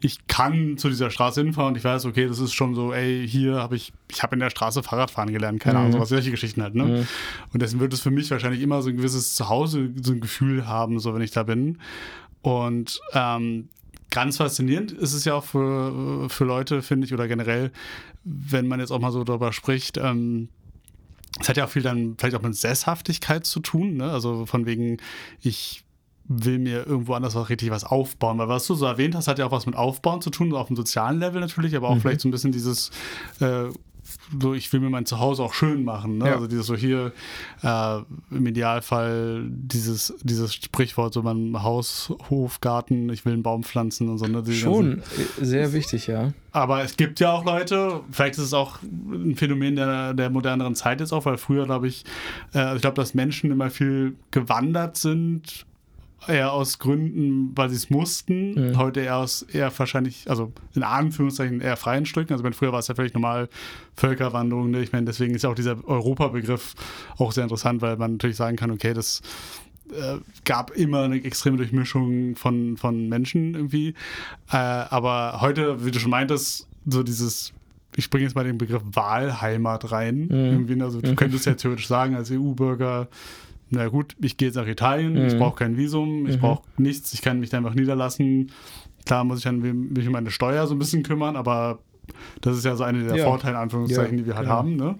ich kann zu dieser Straße hinfahren und ich weiß, okay, das ist schon so, ey, hier habe ich, ich habe in der Straße Fahrradfahren gelernt, keine mhm. Ahnung, was solche Geschichten halt, ne? Mhm. Und deswegen wird es für mich wahrscheinlich immer so ein gewisses Zuhause, so ein Gefühl haben, so wenn ich da bin. Und ähm, ganz faszinierend ist es ja auch für, für Leute, finde ich, oder generell, wenn man jetzt auch mal so darüber spricht, ähm, es hat ja auch viel dann vielleicht auch mit Sesshaftigkeit zu tun, ne? Also von wegen, ich will mir irgendwo anders auch richtig was aufbauen. Weil was du so erwähnt hast, hat ja auch was mit Aufbauen zu tun, auf dem sozialen Level natürlich, aber auch mhm. vielleicht so ein bisschen dieses äh, so, ich will mir mein Zuhause auch schön machen. Ne? Ja. Also dieses so hier, äh, im Idealfall dieses, dieses Sprichwort, so mein Haus, Hof, Garten, ich will einen Baum pflanzen und so. Ne? Schon, ganzen. sehr wichtig, ja. Aber es gibt ja auch Leute, vielleicht ist es auch ein Phänomen der, der moderneren Zeit jetzt auch, weil früher, glaube ich, äh, ich glaube, dass Menschen immer viel gewandert sind eher aus Gründen, weil sie es mussten. Mhm. Heute eher aus eher wahrscheinlich, also in Anführungszeichen eher freien Stücken. Also wenn früher war es ja völlig normal Völkerwanderung. Ne? Ich meine, deswegen ist ja auch dieser Europabegriff auch sehr interessant, weil man natürlich sagen kann, okay, das äh, gab immer eine extreme Durchmischung von, von Menschen irgendwie. Äh, aber heute, wie du schon meintest, so dieses ich bringe jetzt mal den Begriff Wahlheimat rein. Mhm. Irgendwie, also du mhm. könntest ja theoretisch sagen, als EU-Bürger, na gut, ich gehe jetzt nach Italien, mhm. ich brauche kein Visum, ich mhm. brauche nichts, ich kann mich da einfach niederlassen. Klar muss ich dann mich um meine Steuer so ein bisschen kümmern, aber das ist ja so eine der ja. Vorteile, Anführungszeichen, ja, die wir halt genau. haben. Ne?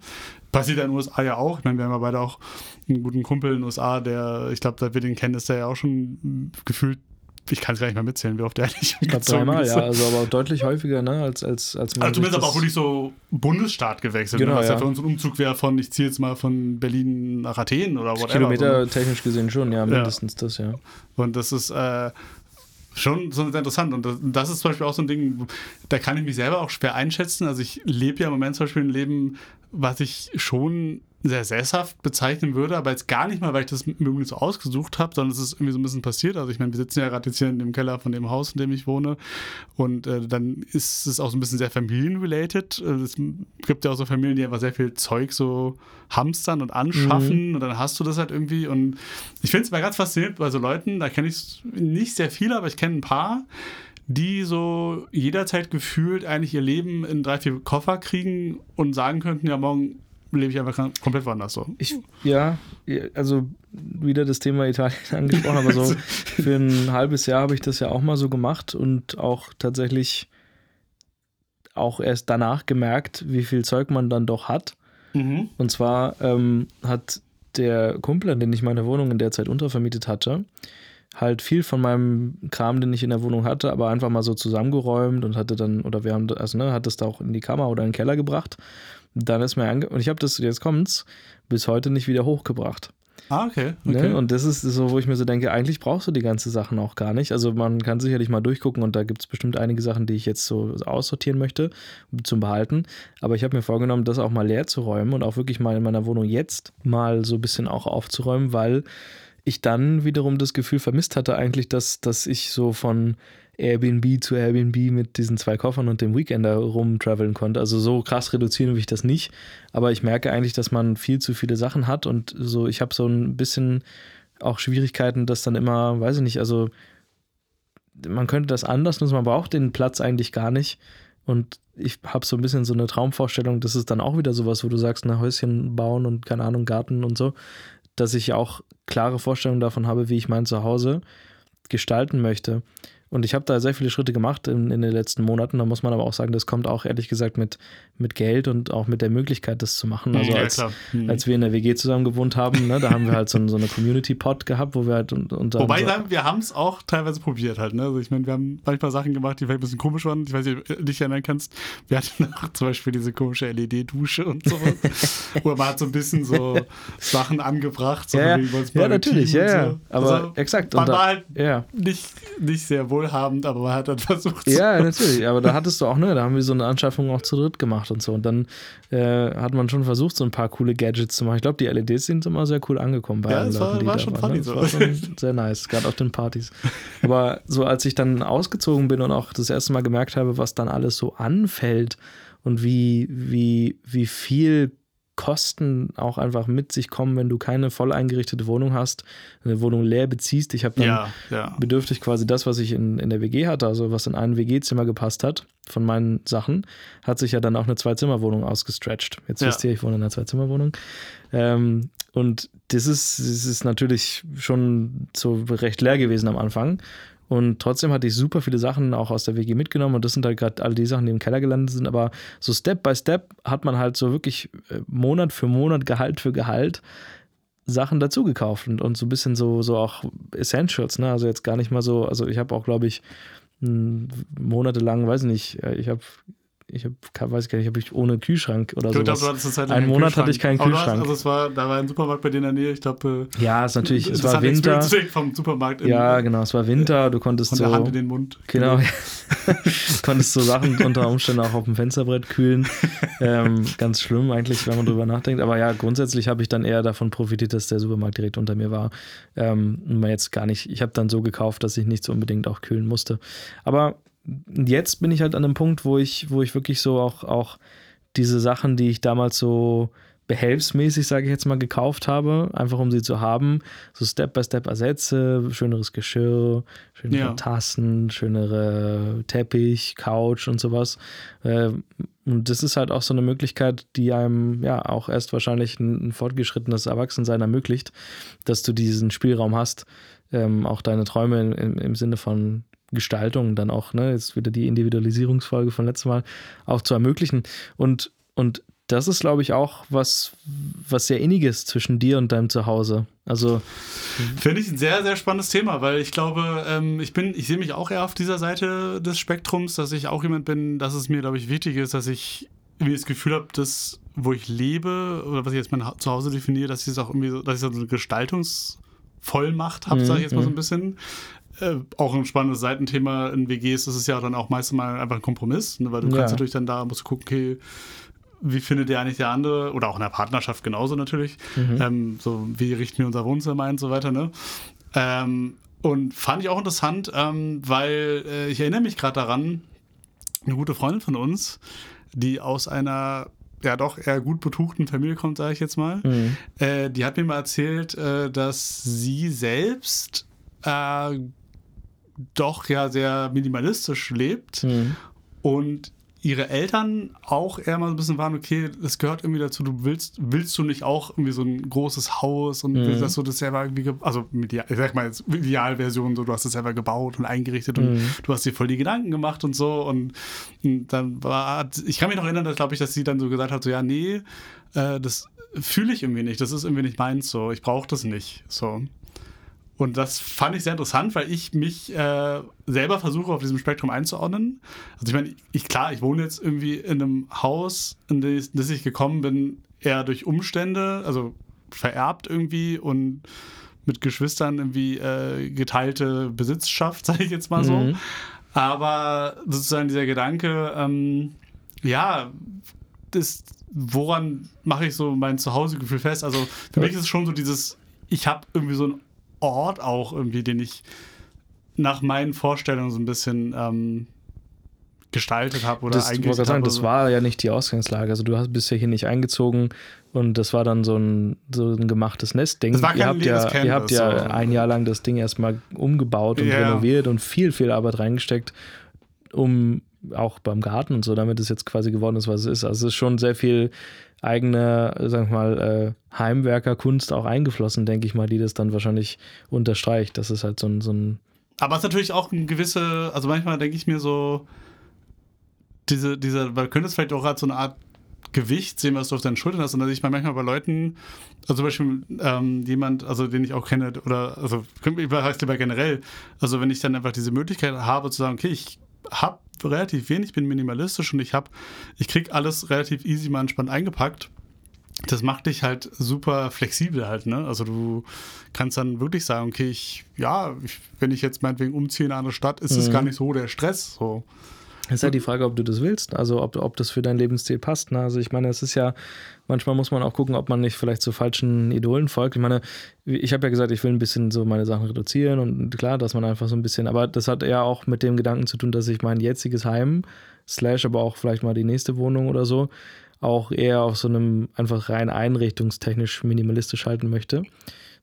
Passiert ja in den USA ja auch. Ich meine, wir haben ja beide auch einen guten Kumpel in den USA, der, ich glaube, seit wir den kennen, ist der ja auch schon gefühlt ich kann es gar nicht mehr mitzählen, wie oft der <laughs> nicht Ich glaube dreimal, ja, also aber deutlich häufiger, ne, als, als, als man Also zumindest aber auch wirklich so Bundesstaat gewechselt, ne, genau, ne, was ja. ja. für uns ein Umzug wäre von, ich ziehe jetzt mal von Berlin nach Athen oder whatever. Kilometer so. technisch gesehen schon, ja, mindestens ja. das, ja. Und das ist, äh, schon so interessant. Und das, ist zum Beispiel auch so ein Ding, da kann ich mich selber auch schwer einschätzen. Also ich lebe ja im Moment zum Beispiel ein Leben, was ich schon sehr sesshaft bezeichnen würde, aber jetzt gar nicht mal, weil ich das irgendwie so ausgesucht habe, sondern es ist irgendwie so ein bisschen passiert. Also ich meine, wir sitzen ja gerade jetzt hier in dem Keller von dem Haus, in dem ich wohne und äh, dann ist es auch so ein bisschen sehr familienrelated. Äh, es gibt ja auch so Familien, die einfach sehr viel Zeug so hamstern und anschaffen mhm. und dann hast du das halt irgendwie und ich finde es mal ganz faszinierend bei so Leuten, da kenne ich nicht sehr viele, aber ich kenne ein paar, die so jederzeit gefühlt eigentlich ihr Leben in drei, vier Koffer kriegen und sagen könnten, ja, morgen lebe ich einfach komplett woanders so. Ich, ja, also wieder das Thema Italien <laughs> angesprochen, aber so <laughs> für ein halbes Jahr habe ich das ja auch mal so gemacht und auch tatsächlich auch erst danach gemerkt, wie viel Zeug man dann doch hat. Mhm. Und zwar ähm, hat der Kumpel, an den ich meine Wohnung in der Zeit untervermietet hatte, halt viel von meinem Kram, den ich in der Wohnung hatte, aber einfach mal so zusammengeräumt und hatte dann, oder wir haben, also ne, hat das da auch in die Kammer oder in den Keller gebracht. Dann ist mir ange und ich habe das, jetzt kommt's, bis heute nicht wieder hochgebracht. Ah, okay. okay. Ne? Und das ist so, wo ich mir so denke, eigentlich brauchst du die ganze Sachen auch gar nicht. Also man kann sicherlich mal durchgucken und da gibt es bestimmt einige Sachen, die ich jetzt so aussortieren möchte, zum Behalten. Aber ich habe mir vorgenommen, das auch mal leer zu räumen und auch wirklich mal in meiner Wohnung jetzt mal so ein bisschen auch aufzuräumen, weil ich dann wiederum das Gefühl vermisst hatte, eigentlich, dass, dass ich so von Airbnb zu Airbnb mit diesen zwei Koffern und dem Weekender rumtraveln konnte. Also so krass reduzieren will ich das nicht. Aber ich merke eigentlich, dass man viel zu viele Sachen hat und so, ich habe so ein bisschen auch Schwierigkeiten, dass dann immer, weiß ich nicht, also man könnte das anders nutzen, man braucht den Platz eigentlich gar nicht. Und ich habe so ein bisschen so eine Traumvorstellung, das ist dann auch wieder sowas, wo du sagst, ein Häuschen bauen und keine Ahnung, Garten und so dass ich auch klare Vorstellungen davon habe, wie ich mein Zuhause gestalten möchte. Und ich habe da sehr viele Schritte gemacht in, in, den letzten Monaten. Da muss man aber auch sagen, das kommt auch ehrlich gesagt mit, mit Geld und auch mit der Möglichkeit, das zu machen. Also ja, als, mhm. als wir in der WG zusammen gewohnt haben, ne, da haben wir halt so, so eine Community-Pod gehabt, wo wir halt unter. Wobei, so wir haben es auch teilweise probiert halt. Ne? Also ich meine, wir haben manchmal Sachen gemacht, die vielleicht ein bisschen komisch waren. Ich weiß nicht, ob du dich erinnern kannst. Wir hatten <laughs> auch zum Beispiel diese komische LED-Dusche und so. <laughs> wo man hat so ein bisschen so Sachen angebracht. So ja, ja. ja natürlich, ja, ja. So. Aber also, exakt. Man war halt ja. nicht, nicht sehr wohl wohlhabend, aber man hat dann <laughs> versucht. Ja, natürlich. Aber da hattest du auch, ne, da haben wir so eine Anschaffung auch zu dritt gemacht und so. Und dann äh, hat man schon versucht, so ein paar coole Gadgets zu machen. Ich glaube, die LEDs sind immer sehr cool angekommen bei ja, allen Leuten, die war schon. Ne? Das war schon sehr nice, gerade auf den Partys. Aber so als ich dann ausgezogen bin und auch das erste Mal gemerkt habe, was dann alles so anfällt und wie, wie, wie viel Kosten auch einfach mit sich kommen, wenn du keine voll eingerichtete Wohnung hast, eine Wohnung leer beziehst. Ich habe dann ja, ja. bedürftig quasi das, was ich in, in der WG hatte, also was in ein WG-Zimmer gepasst hat, von meinen Sachen, hat sich ja dann auch eine Zwei-Zimmer-Wohnung ausgestretched. Jetzt ja. wisst ihr, ich wohne in einer Zwei-Zimmer-Wohnung. Ähm, und das ist, das ist natürlich schon so recht leer gewesen am Anfang. Und trotzdem hatte ich super viele Sachen auch aus der WG mitgenommen. Und das sind halt gerade all die Sachen, die im Keller gelandet sind. Aber so Step by Step hat man halt so wirklich äh, Monat für Monat, Gehalt für Gehalt Sachen dazu gekauft und, und so ein bisschen so, so auch Essentials. Ne? Also jetzt gar nicht mal so, also ich habe auch, glaube ich, monatelang, weiß ich nicht, äh, ich habe ich hab, weiß gar nicht, habe ich ohne Kühlschrank oder so. Einen Monat hatte ich keinen Kühlschrank. also es war, da war ein Supermarkt bei dir in der Nähe, ich glaube. Äh, ja, es natürlich, es war Winter. Vom Supermarkt ja, genau, es war Winter, du konntest von so. Der Hand in den Mund. Genau, <laughs> konntest so Sachen unter Umständen auch auf dem Fensterbrett kühlen. ähm, ganz schlimm eigentlich, wenn man drüber nachdenkt. Aber ja, grundsätzlich habe ich dann eher davon profitiert, dass der Supermarkt direkt unter mir war. Ähm, jetzt gar nicht, ich habe dann so gekauft, dass ich nichts unbedingt auch kühlen musste. Aber jetzt bin ich halt an einem Punkt, wo ich, wo ich wirklich so auch, auch diese Sachen, die ich damals so behelfsmäßig, sage ich jetzt mal, gekauft habe, einfach um sie zu haben, so Step by Step ersetze, schöneres Geschirr, schönere ja. Tassen, schönere Teppich, Couch und sowas. Äh, und das ist halt auch so eine Möglichkeit, die einem ja auch erst wahrscheinlich ein, fortgeschrittenes Erwachsensein ermöglicht, dass du diesen Spielraum hast, ähm, auch deine Träume im, im Sinne von Gestaltung dann auch, ne, jetzt wieder die Individualisierungsfolge von letztem Mal, auch zu ermöglichen. Und, und das ist, glaube ich, auch was, was sehr Inniges zwischen dir und deinem Zuhause. Also. Finde ich ein sehr, sehr spannendes Thema, weil ich glaube, ähm, ich bin, ich sehe mich auch eher auf dieser Seite des Spektrums, dass ich auch jemand bin, dass es mir, glaube ich, wichtig ist, dass ich irgendwie das Gefühl habe, dass, wo ich lebe, oder was ich jetzt mein Zuhause definiere, dass ich es auch irgendwie so, dass ich so eine Gestaltungsvollmacht habe, mhm, sage ich jetzt mal so ein mhm. bisschen. Äh, auch ein spannendes Seitenthema in WGs ist es ja dann auch meistens mal einfach ein Kompromiss, ne? weil du ja. kannst natürlich dann da, musst gucken, okay, wie findet der eigentlich der andere, oder auch in der Partnerschaft genauso natürlich, mhm. ähm, so wie richten wir unser Wohnzimmer ein und so weiter, ne? Ähm, und fand ich auch interessant, ähm, weil äh, ich erinnere mich gerade daran, eine gute Freundin von uns, die aus einer ja doch eher gut betuchten Familie kommt, sage ich jetzt mal, mhm. äh, die hat mir mal erzählt, äh, dass sie selbst äh, doch ja sehr minimalistisch lebt mhm. und ihre Eltern auch eher mal so ein bisschen waren, okay, das gehört irgendwie dazu, du willst, willst du nicht auch irgendwie so ein großes Haus und Mhm. willst, dass du das selber irgendwie, ge- also medial, ich sag mal jetzt Idealversion, so du hast es selber gebaut und eingerichtet und Mhm. du hast dir voll die Gedanken gemacht und so und, und dann war, ich kann mich noch erinnern, dass glaube ich, dass sie dann so gesagt hat, so ja, nee, äh, das fühle ich irgendwie nicht, das ist irgendwie nicht meins so, ich brauche das nicht, so. Und das fand ich sehr interessant, weil ich mich äh, selber versuche, auf diesem Spektrum einzuordnen. Also ich meine, ich klar, ich wohne jetzt irgendwie in einem Haus, in das, in das ich gekommen bin, eher durch Umstände, also vererbt irgendwie und mit Geschwistern irgendwie äh, geteilte Besitzschaft, <laughs> sage ich jetzt mal so. Mhm. Aber sozusagen dieser Gedanke, ähm, ja, das, woran mache ich so mein Zuhausegefühl fest? Also für Ja. mich ist es schon so dieses, ich habe irgendwie so einen Ort auch irgendwie, den ich nach meinen Vorstellungen so ein bisschen ähm, gestaltet habe oder Das, ich wollte eingerichtet gerade sagen, habe. das war ja nicht die Ausgangslage. Also du hast bist ja hier nicht eingezogen und das war dann so ein, so ein gemachtes Nestding. Das war kein ihr habt ja, ihr habt ja so. ein Jahr lang das Ding erstmal umgebaut und Ja. renoviert und viel, viel Arbeit reingesteckt, um auch beim Garten und so, damit es jetzt quasi geworden ist, was es ist. Also es ist schon sehr viel eigene, sag ich mal, äh, Heimwerkerkunst auch eingeflossen, denke ich mal, die das dann wahrscheinlich unterstreicht. Das ist halt so ein, so ein Aber es ist natürlich auch ein gewisse, also manchmal denke ich mir so, diese, diese, weil könnte es vielleicht auch als so eine Art Gewicht sehen, was du auf deinen Schultern hast. Und dass ich manchmal bei Leuten, also zum Beispiel ähm, jemand, also den ich auch kenne, oder also ich lieber generell, also wenn ich dann einfach diese Möglichkeit habe zu sagen, okay, ich habe relativ wenig, bin minimalistisch und ich habe, ich krieg alles relativ easy mal entspannt eingepackt. Das macht dich halt super flexibel halt, ne? Also du kannst dann wirklich sagen, okay, ich, ja, ich, wenn ich jetzt meinetwegen umziehe in eine andere Stadt, ist es Mhm. gar nicht so der Stress. So. Es ist halt die Frage, ob du das willst, also ob, ob das für deinen Lebensstil passt. Ne? Also ich meine, es ist ja, manchmal muss man auch gucken, ob man nicht vielleicht zu falschen Idolen folgt. Ich meine, ich habe ja gesagt, ich will ein bisschen so meine Sachen reduzieren und klar, dass man einfach so ein bisschen, aber das hat eher auch mit dem Gedanken zu tun, dass ich mein jetziges Heim, slash aber auch vielleicht mal die nächste Wohnung oder so, auch eher auf so einem einfach rein einrichtungstechnisch minimalistisch halten möchte.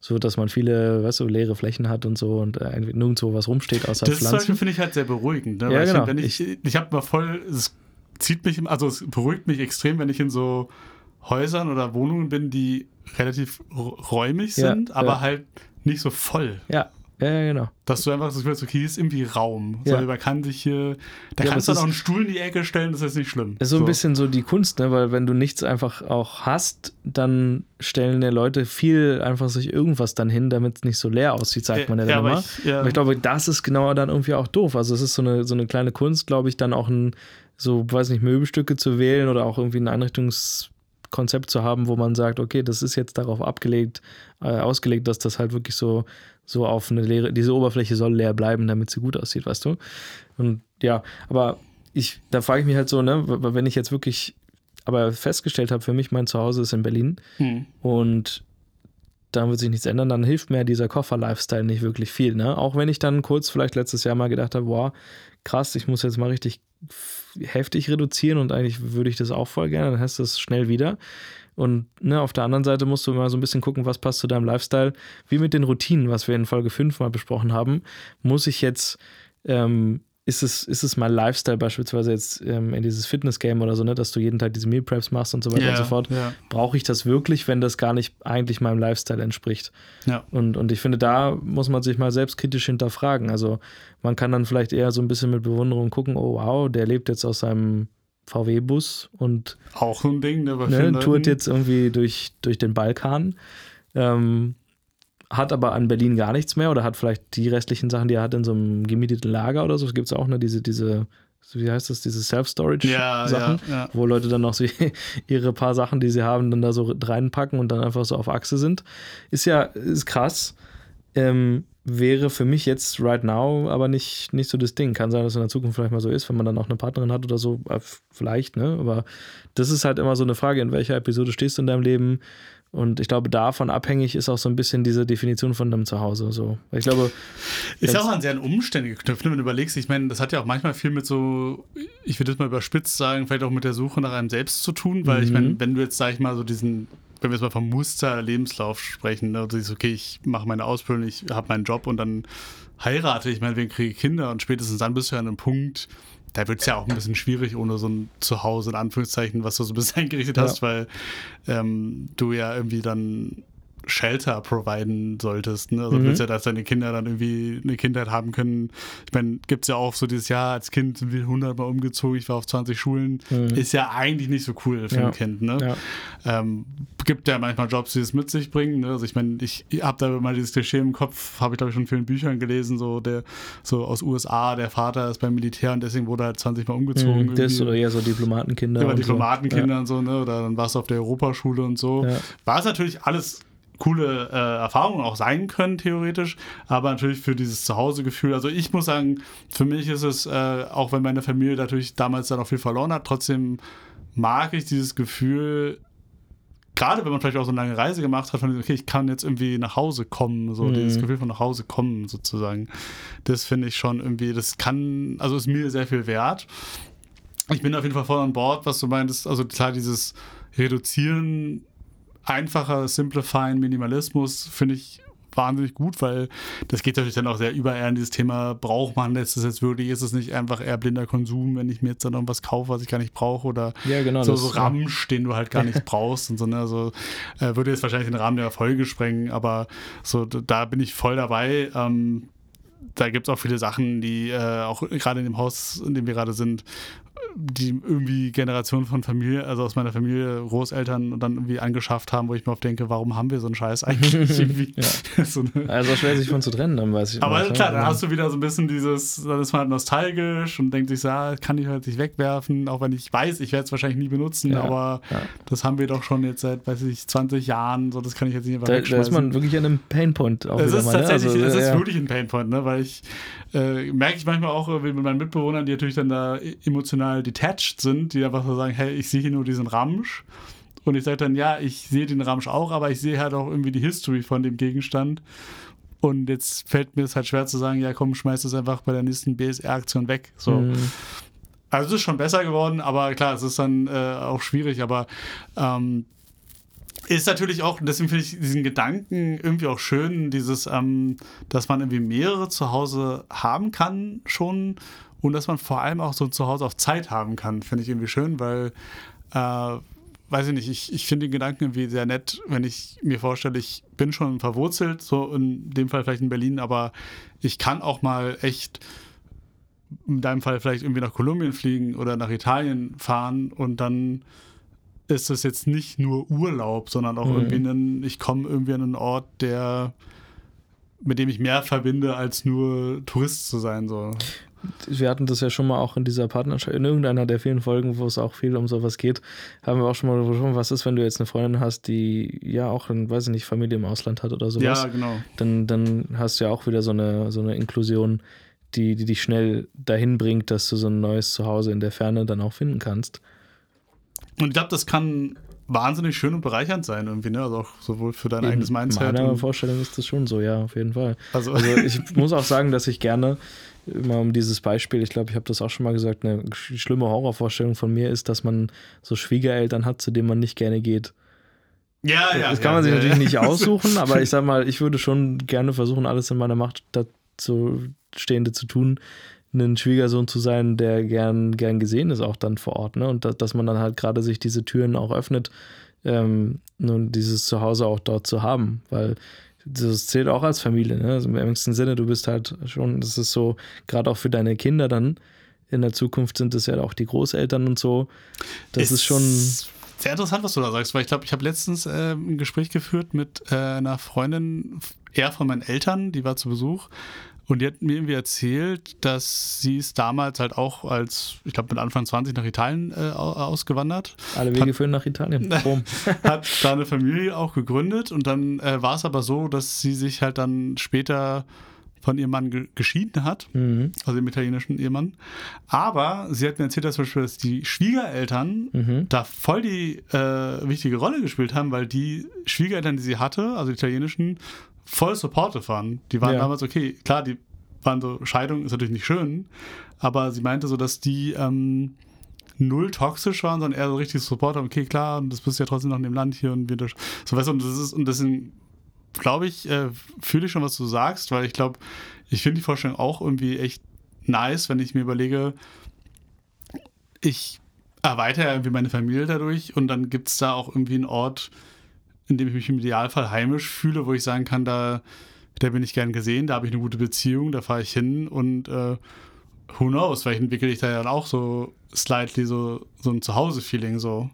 So dass man viele, weißt du, leere Flächen hat und so und äh, nirgendwo was rumsteht außer Das Pflanzen. Beispiel finde ich halt sehr beruhigend. Ne? Ja, genau. Ich, wenn ich, ich, habe mal voll, es zieht mich, also es beruhigt mich extrem, wenn ich in so Häusern oder Wohnungen bin, die relativ räumig Ja, sind, aber ja. halt nicht so voll. Ja, ja, ja, genau. Dass du einfach das Gefühl hast, okay, hier ist irgendwie Raum. So, Ja. man kann sich hier, da Ja, kannst du dann auch einen Stuhl in die Ecke stellen, das ist nicht schlimm. ist so ein bisschen so die Kunst, ne? weil wenn du nichts einfach auch hast, dann stellen ja Leute viel einfach sich irgendwas dann hin, damit es nicht so leer aussieht, sagt man ja dann aber immer. ich, ja, Aber ich glaube, das ist genau dann irgendwie auch doof. Also es ist so eine, so eine kleine Kunst, glaube ich, dann auch ein, so, weiß nicht, Möbelstücke zu wählen oder auch irgendwie ein Einrichtungskonzept zu haben, wo man sagt, okay, das ist jetzt darauf abgelegt, äh, ausgelegt, dass das halt wirklich so, so auf eine leere, diese Oberfläche soll leer bleiben, damit sie gut aussieht, weißt du? Und ja, aber ich, da frage ich mich halt so, ne, wenn ich jetzt wirklich aber festgestellt habe, für mich mein Zuhause ist in Berlin hm. und dann wird sich nichts ändern, dann hilft mir dieser Koffer-Lifestyle nicht wirklich viel. Ne? Auch wenn ich dann kurz vielleicht letztes Jahr mal gedacht habe, boah, krass, ich muss jetzt mal richtig heftig reduzieren und eigentlich würde ich das auch voll gerne, dann hast du es schnell wieder. Und ne, auf der anderen Seite musst du immer so ein bisschen gucken, was passt zu deinem Lifestyle. Wie mit den Routinen, was wir in Folge 5 mal besprochen haben, muss ich jetzt, ähm, ist es, ist es mein Lifestyle beispielsweise jetzt ähm, in dieses Fitness-Game oder so, ne, dass du jeden Tag diese Meal Preps machst und so weiter und so fort Ja, brauche ich das wirklich, wenn das gar nicht eigentlich meinem Lifestyle entspricht? ja. Und, und ich finde, da muss man sich mal selbstkritisch hinterfragen. Also man kann dann vielleicht eher so ein bisschen mit Bewunderung gucken, oh wow, der lebt jetzt aus seinem VW-Bus und Auch ein Ding, ne, ne, tourt jetzt irgendwie durch, durch den Balkan. Ähm, hat aber an Berlin gar nichts mehr oder hat vielleicht die restlichen Sachen, die er hat, in so einem gemieteten Lager oder so. Es gibt auch ne, diese, diese, wie heißt das, diese Self-Storage-Sachen ja, ja, ja. wo Leute dann noch so <laughs> ihre paar Sachen, die sie haben, dann da so reinpacken und dann einfach so auf Achse sind. Ist ja, ist krass. Ähm, wäre für mich jetzt right now aber nicht, nicht so das Ding. Kann sein, dass es in der Zukunft vielleicht mal so ist, wenn man dann auch eine Partnerin hat oder so, äh, vielleicht, ne? Aber das ist halt immer so eine Frage, in welcher Episode stehst du in deinem Leben? Und ich glaube, davon abhängig ist auch so ein bisschen diese Definition von deinem Zuhause. So. Ich glaube, Ist ja auch an sehr an Umstände geknüpft, ne? wenn du überlegst. Ich meine, das hat ja auch manchmal viel mit so, ich würde das mal überspitzt sagen, vielleicht auch mit der Suche nach einem selbst zu tun, weil ich Mhm. meine, wenn du jetzt, sag ich mal, so diesen, wenn wir jetzt mal vom Muster Lebenslauf sprechen, ne? du siehst, okay, ich mache meine Ausbildung, ich habe meinen Job und dann heirate ich, meinetwegen kriege Kinder und spätestens dann bist du ja an einem Punkt, da wird es ja auch ein bisschen schwierig ohne so ein Zuhause, in Anführungszeichen, was du so ein bisschen <laughs> eingerichtet hast, ja. weil ähm, du ja irgendwie dann Shelter providen solltest. Ne? Also mhm. du willst ja, dass deine Kinder dann irgendwie eine Kindheit haben können. Ich meine, gibt es ja auch so dieses Jahr, als Kind sind wir 100 Mal umgezogen, ich war auf 20 Schulen. Mhm. Ist ja eigentlich nicht so cool für ja. ein Kind. Ne? Ja. Ähm, gibt ja manchmal Jobs, die es mit sich bringen. Ne? Also ich meine, ich habe da mal dieses Klischee im Kopf, habe ich glaube ich schon in vielen Büchern gelesen, so der so aus USA, der Vater ist beim Militär und deswegen wurde er halt 20 Mal umgezogen. Mhm, das oder eher so Diplomatenkinder. Ja, Diplomatenkinder so. und so, ne? Oder dann warst du auf der Europaschule und so. War es natürlich alles coole äh, Erfahrungen auch sein können, theoretisch, aber natürlich für dieses Zuhausegefühl. Also ich muss sagen, für mich ist es, äh, auch wenn meine Familie natürlich damals dann auch viel verloren hat, trotzdem mag ich dieses Gefühl, gerade wenn man vielleicht auch so eine lange Reise gemacht hat, von okay, ich kann jetzt irgendwie nach Hause kommen, so mhm. dieses Gefühl von nach Hause kommen sozusagen. Das finde ich schon irgendwie, das kann, also ist mir sehr viel wert. Ich bin auf jeden Fall voll an Bord, was du meintest, also klar, dieses Reduzieren einfacher, simplifying Minimalismus finde ich wahnsinnig gut, weil das geht natürlich dann auch sehr über eher in dieses Thema, braucht man das jetzt wirklich, ist es nicht einfach eher blinder Konsum, wenn ich mir jetzt dann irgendwas kaufe, was ich gar nicht brauche oder ja, genau, so, so Ramsch, den du halt gar nicht brauchst und so, ne? also äh, würde jetzt wahrscheinlich den Rahmen der Folge sprengen, aber so, da bin ich voll dabei. Ähm, da gibt es auch viele Sachen, die äh, auch gerade in dem Haus, in dem wir gerade sind, die irgendwie Generationen von Familie, also aus meiner Familie, Großeltern und dann irgendwie angeschafft haben, wo ich mir oft denke, warum haben wir so einen Scheiß eigentlich? <laughs> ja. <laughs> so also schwer sich von zu trennen, dann weiß ich Aber klar, dann hast du wieder so ein bisschen dieses, dann ist man halt nostalgisch und denkt sich ja, kann ich halt nicht wegwerfen, auch wenn ich weiß, ich werde es wahrscheinlich nie benutzen, ja. aber ja. das haben wir doch schon jetzt seit, weiß ich, 20 Jahren, so das kann ich jetzt nicht einfach da, wegschmeißen. Da ist man wirklich an einem Painpoint auch Es ist mal, ne? tatsächlich, also, es ist wirklich ein Painpoint, ne? weil ich äh, merke ich manchmal auch mit meinen Mitbewohnern, die natürlich dann da emotional detached sind, die einfach so sagen, hey, ich sehe hier nur diesen Ramsch. Und ich sage dann, ja, ich sehe den Ramsch auch, aber ich sehe halt auch irgendwie die History von dem Gegenstand. Und jetzt fällt mir es halt schwer zu sagen, ja komm, schmeiß es einfach bei der nächsten BSR-Aktion weg. So. Mhm. Also es ist schon besser geworden, aber klar, es ist dann äh, auch schwierig, aber ähm, ist natürlich auch, deswegen finde ich diesen Gedanken irgendwie auch schön, dieses, ähm, dass man irgendwie mehrere zu Hause haben kann schon und dass man vor allem auch so ein Zuhause auf Zeit haben kann, finde ich irgendwie schön, weil, äh, weiß ich nicht, ich, ich finde den Gedanken irgendwie sehr nett, wenn ich mir vorstelle, ich bin schon verwurzelt, so in dem Fall vielleicht in Berlin, aber ich kann auch mal echt in deinem Fall vielleicht irgendwie nach Kolumbien fliegen oder nach Italien fahren und dann ist das jetzt nicht nur Urlaub, sondern auch mhm. irgendwie ein, ich komme irgendwie an einen Ort, der mit dem ich mehr verbinde, als nur Tourist zu sein soll. Wir hatten das ja schon mal auch in dieser Partnerschaft, in irgendeiner der vielen Folgen, wo es auch viel um sowas geht, haben wir auch schon mal gesprochen, was ist, wenn du jetzt eine Freundin hast, die ja auch, ein, weiß ich nicht, Familie im Ausland hat oder sowas. Ja, genau. Dann, dann hast du ja auch wieder so eine, so eine Inklusion, die, die dich schnell dahin bringt, dass du so ein neues Zuhause in der Ferne dann auch finden kannst. Und ich glaube, das kann wahnsinnig schön und bereichernd sein, irgendwie, ne? Also auch sowohl für dein in eigenes Mindset. In meiner Vorstellung ist das schon so, ja, auf jeden Fall. Also, also ich muss auch sagen, dass ich gerne immer um dieses Beispiel, ich glaube, ich habe das auch schon mal gesagt, eine schlimme Horrorvorstellung von mir ist, dass man so Schwiegereltern hat, zu denen man nicht gerne geht. Ja, ja. Das kann ja, man sich ja, natürlich ja. nicht <laughs> aussuchen, aber ich sag mal, ich würde schon gerne versuchen, alles in meiner Macht dazu Stehende zu tun, ein Schwiegersohn zu sein, der gern, gern gesehen ist, auch dann vor Ort. Ne? Und da, dass man dann halt gerade sich diese Türen auch öffnet, ähm, nun dieses Zuhause auch dort zu haben, weil das zählt auch als Familie. Ne? Also Im engsten Sinne, du bist halt schon, das ist so, gerade auch für deine Kinder dann in der Zukunft sind es ja auch die Großeltern und so. Das ist, ist schon. Sehr interessant, was du da sagst, weil ich glaube, ich habe letztens äh, ein Gespräch geführt mit äh, einer Freundin, eher von meinen Eltern, die war zu Besuch. Und die hat mir irgendwie erzählt, dass sie ist damals halt auch als, ich glaube, mit Anfang 20 nach Italien äh, ausgewandert. Alle Wege hat, führen nach Italien. <laughs> hat da eine Familie auch gegründet und dann äh, war es aber so, dass sie sich halt dann später von ihrem Mann ge geschieden hat, mhm. also dem italienischen Ehemann. Aber sie hat mir erzählt, dass zum Beispiel dass die Schwiegereltern mhm. da voll die äh, wichtige Rolle gespielt haben, weil die Schwiegereltern, die sie hatte, also die italienischen, voll supportive waren. Die waren ja. damals okay, klar, die waren so, Scheidung ist natürlich nicht schön, aber sie meinte so, dass die ähm, null toxisch waren, sondern eher so richtig supportive, okay, klar, und das bist ja trotzdem noch in dem Land hier und wir so weißt du, und das ist, und deswegen glaube ich, äh, fühle ich schon, was du sagst, weil ich glaube, ich finde die Vorstellung auch irgendwie echt nice, wenn ich mir überlege, ich erweitere ja irgendwie meine Familie dadurch und dann gibt es da auch irgendwie einen Ort, in dem ich mich im Idealfall heimisch fühle, wo ich sagen kann, da, da bin ich gern gesehen, da habe ich eine gute Beziehung, da fahre ich hin und äh, who knows, vielleicht entwickle ich da dann auch so slightly so, so ein Zuhause-Feeling so.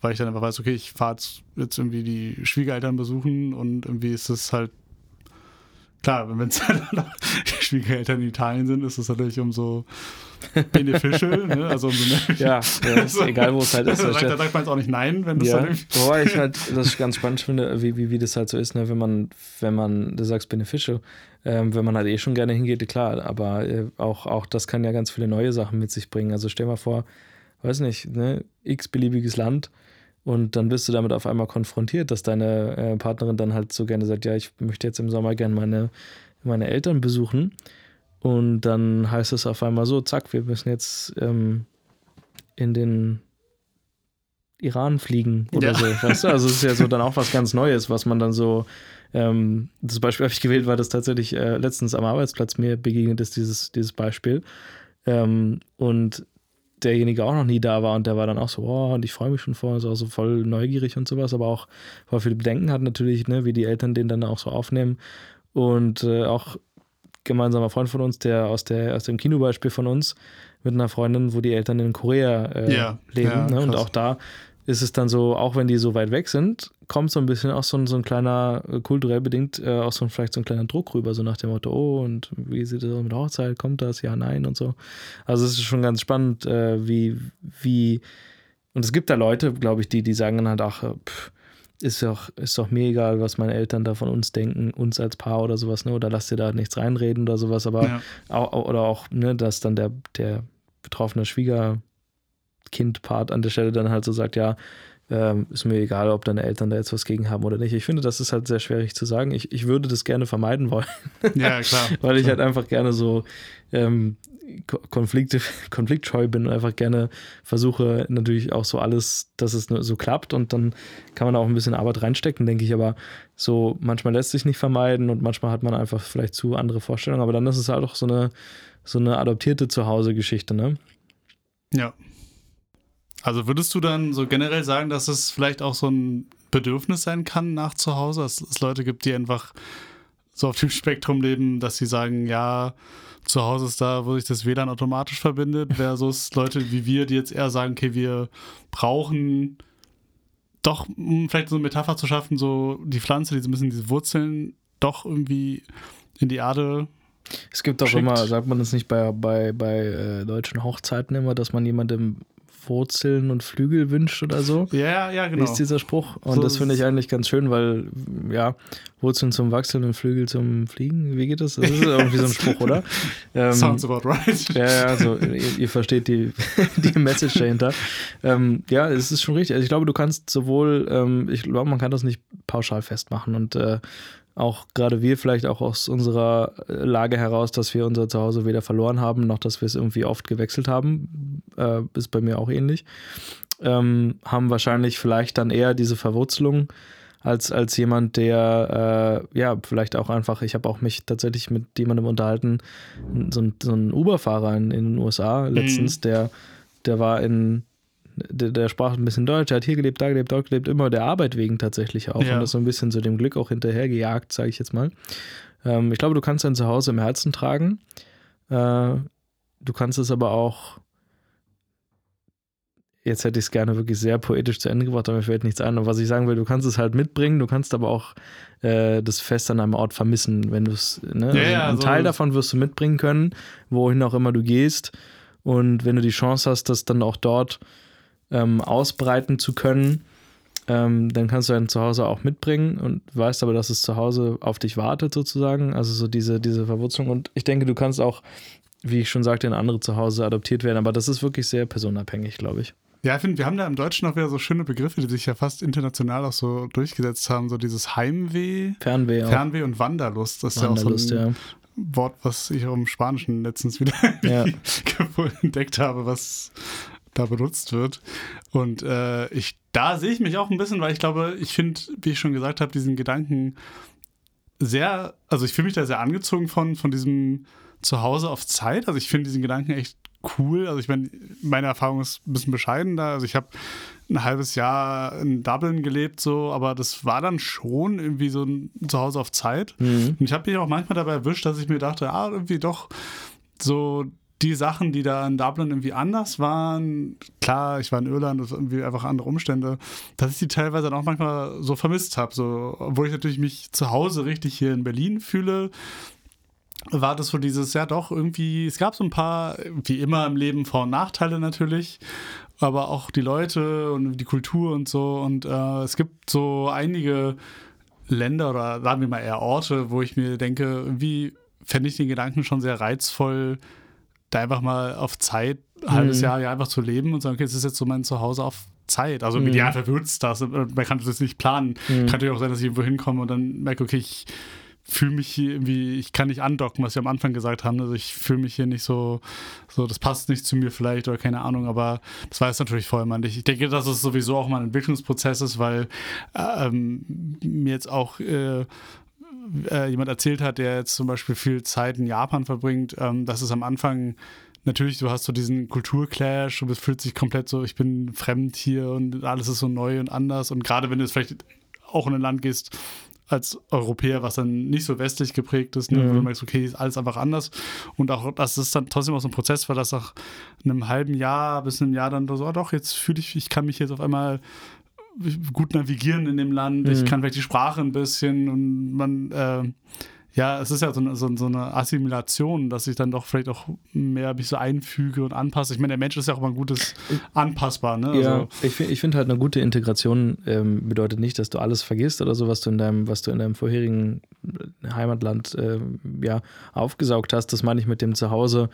Weil ich dann einfach weiß, okay, ich fahre jetzt irgendwie die Schwiegereltern besuchen und irgendwie ist es halt klar, wenn es <laughs> Schwiegereltern in Italien sind, ist es natürlich umso beneficial, ne? Also umso mehr. Ja, ja <laughs> ist egal wo es halt ist. Da sagt, da sagt man jetzt auch nicht nein, wenn das ja, dann Wobei ich halt das ganz spannend finde, wie, wie, wie das halt so ist, ne? wenn man, wenn man, du sagst beneficial, ähm, wenn man halt eh schon gerne hingeht, klar, aber äh, auch, auch das kann ja ganz viele neue Sachen mit sich bringen. Also stell mal vor, weiß nicht, ne, x-beliebiges Land und dann bist du damit auf einmal konfrontiert, dass deine äh, Partnerin dann halt so gerne sagt, ja, ich möchte jetzt im Sommer gerne meine, meine Eltern besuchen. Und dann heißt es auf einmal so, zack, wir müssen jetzt ähm, in den Iran fliegen oder ja. so. Weißt du? Also es ist ja so dann auch was ganz Neues, was man dann so, ähm, das Beispiel habe ich gewählt, weil das tatsächlich äh, letztens am Arbeitsplatz mir begegnet ist, dieses, dieses Beispiel. Ähm, und derjenige auch noch nie da war und der war dann auch so, oh, und ich freue mich schon vor, so, so voll neugierig und sowas, aber auch voll viele Bedenken hat natürlich, ne, wie die Eltern den dann auch so aufnehmen. Und äh, auch gemeinsamer Freund von uns, der aus, der aus dem Kinobeispiel von uns mit einer Freundin, wo die Eltern in Korea äh, ja, leben. Ja, ne? Und auch da ist es dann so, auch wenn die so weit weg sind, kommt so ein bisschen auch so ein, so ein kleiner, äh, kulturell bedingt, äh, auch so ein, vielleicht so ein kleiner Druck rüber, so nach dem Motto, oh, und wie sieht das mit der Hochzeit, kommt das, ja, nein und so. Also es ist schon ganz spannend, äh, wie, wie, und es gibt da Leute, glaube ich, die, die sagen dann halt, ach, pff, ist doch, ist doch mir egal, was meine Eltern da von uns denken, uns als Paar oder sowas, ne? Oder lass dir da nichts reinreden oder sowas, aber ja. auch, oder auch, ne, dass dann der, der betroffene Schwiegerkind-Part an der Stelle dann halt so sagt, ja, ähm, ist mir egal, ob deine Eltern da jetzt was gegen haben oder nicht. Ich finde, das ist halt sehr schwierig zu sagen. Ich, ich würde das gerne vermeiden wollen. <laughs> Ja, klar. <laughs> Weil ich halt einfach gerne so ähm, Konflikte, <laughs> konfliktscheu bin und einfach gerne versuche natürlich auch so alles, dass es so klappt und dann kann man auch ein bisschen Arbeit reinstecken, denke ich, aber so manchmal lässt sich nicht vermeiden und manchmal hat man einfach vielleicht zu andere Vorstellungen, aber dann ist es halt auch so eine, so eine adoptierte Zuhause-Geschichte, ne? Ja. Also würdest du dann so generell sagen, dass es vielleicht auch so ein Bedürfnis sein kann nach Zuhause, dass es Leute gibt, die einfach so auf dem Spektrum leben, dass sie sagen, ja, zu Hause ist da, wo sich das WLAN automatisch verbindet, <laughs> versus Leute wie wir, die jetzt eher sagen, okay, wir brauchen doch, um vielleicht so eine Metapher zu schaffen, so die Pflanze, die so ein bisschen diese Wurzeln doch irgendwie in die Erde. Es gibt auch schickt. immer, sagt man das nicht bei, bei, bei äh, deutschen Hochzeiten immer, dass man jemandem Wurzeln und Flügel wünscht oder so. Ja, ja, genau. Ist dieser Spruch. Und so das finde ich eigentlich ganz schön, weil, ja, Wurzeln zum Wachseln und Flügel zum Fliegen, wie geht das? Das ist irgendwie so ein Spruch, oder? <laughs> Ähm, Sounds about right. <laughs> Ja, ja, also ihr, ihr versteht die, <laughs> die Message dahinter. Ähm, ja, es ist schon richtig. Also ich glaube, du kannst sowohl, ähm, ich glaube, man kann das nicht pauschal festmachen und äh, auch gerade wir vielleicht auch aus unserer äh, Lage heraus, dass wir unser Zuhause weder verloren haben, noch dass wir es irgendwie oft gewechselt haben, äh, ist bei mir auch ähnlich, ähm, haben wahrscheinlich vielleicht dann eher diese Verwurzelung als, als jemand, der äh, ja vielleicht auch einfach, ich habe auch mich tatsächlich mit jemandem unterhalten, so ein, so ein Uber-Fahrer in, in den USA letztens, mhm. der, der war in der, der, sprach ein bisschen Deutsch, der hat hier gelebt, da gelebt, dort gelebt, immer der Arbeit wegen tatsächlich auch. Ja. Und das so ein bisschen so dem Glück auch hinterhergejagt, sage ich jetzt mal. Ähm, ich glaube, du kannst dein Zuhause im Herzen tragen. Äh, du kannst es aber auch. Jetzt hätte ich es gerne wirklich sehr poetisch zu Ende gebracht, aber mir fällt nichts ein. Und was ich sagen will, du kannst es halt mitbringen, du kannst aber auch äh, das Fest an einem Ort vermissen, wenn du es. Ne? Ja, also ja, einen so Teil davon wirst du mitbringen können, wohin auch immer du gehst. Und wenn du die Chance hast, das dann auch dort ähm, ausbreiten zu können, ähm, dann kannst du dein Zuhause auch mitbringen und weißt aber, dass es zu Hause auf dich wartet sozusagen. Also so diese, diese Verwurzelung. Und ich denke, du kannst auch, wie ich schon sagte, in andere Zuhause adoptiert werden. Aber das ist wirklich sehr personabhängig, glaube ich. Ja, ich finde, wir haben da im Deutschen auch wieder so schöne Begriffe, die sich ja fast international auch so durchgesetzt haben. So dieses Heimweh, Fernweh, auch. Fernweh und Wanderlust. Das Wanderlust, ist ja auch so ein ja. Wort, was ich auch im Spanischen letztens wieder ja. <laughs> entdeckt habe, was da benutzt wird. Und äh, ich, da sehe ich mich auch ein bisschen, weil ich glaube, ich finde, wie ich schon gesagt habe, diesen Gedanken sehr, also ich fühle mich da sehr angezogen von, von diesem Zuhause auf Zeit. Also ich finde diesen Gedanken echt cool. Also ich meine, meine Erfahrung ist ein bisschen bescheiden da. Also ich habe ein halbes Jahr in Dublin gelebt, so, aber das war dann schon irgendwie so ein Zuhause auf Zeit. Mhm. Und ich habe mich auch manchmal dabei erwischt, dass ich mir dachte, ah, irgendwie doch so die Sachen, die da in Dublin irgendwie anders waren, klar, ich war in Irland, das irgendwie einfach andere Umstände, dass ich die teilweise dann auch manchmal so vermisst habe. So, obwohl ich natürlich mich zu Hause richtig hier in Berlin fühle, war das so dieses, ja doch, irgendwie, es gab so ein paar, wie immer im Leben, Vor- und Nachteile natürlich, aber auch die Leute und die Kultur und so. Und äh, es gibt so einige Länder oder sagen wir mal eher Orte, wo ich mir denke, irgendwie fände ich den Gedanken schon sehr reizvoll, da einfach mal auf Zeit, ein halbes mhm. Jahr ja, einfach zu leben und sagen, okay, es ist jetzt so mein Zuhause auf Zeit. Also im mhm. Idealfall wird es das. Man kann das nicht planen. Mhm. Kann natürlich auch sein, dass ich irgendwo hinkomme und dann merke, okay, ich fühle mich hier irgendwie, ich kann nicht andocken, was wir am Anfang gesagt haben. Also ich fühle mich hier nicht so, so, das passt nicht zu mir vielleicht oder keine Ahnung, aber das weiß natürlich vorher mal nicht. Ich denke, dass es sowieso auch mal ein Entwicklungsprozess ist, weil ähm, mir jetzt auch äh, äh, jemand erzählt hat, der jetzt zum Beispiel viel Zeit in Japan verbringt, ähm, dass es am Anfang natürlich, du hast so diesen Kulturclash, du fühlst dich komplett so, ich bin fremd hier und alles ist so neu und anders. Und gerade wenn du jetzt vielleicht auch in ein Land gehst, als Europäer, was dann nicht so westlich geprägt ist, ne, mhm. wo du merkst, okay, ist alles einfach anders. Und auch, dass es dann trotzdem auch so ein Prozess war, dass nach einem halben Jahr bis einem Jahr dann so, oh doch, jetzt fühle ich, ich kann mich jetzt auf einmal gut navigieren in dem Land, mhm. ich kann vielleicht die Sprache ein bisschen und man, äh, ja, es ist ja so eine, so, so, eine Assimilation, dass ich dann doch vielleicht auch mehr mich so einfüge und anpasse. Ich meine, der Mensch ist ja auch mal ein gutes anpassbar. Ne? Ja, also, ich, ich finde halt eine gute Integration ähm, bedeutet nicht, dass du alles vergisst oder so, was du in deinem, was du in deinem vorherigen Heimatland äh, ja, aufgesaugt hast. Das meine ich mit dem Zuhause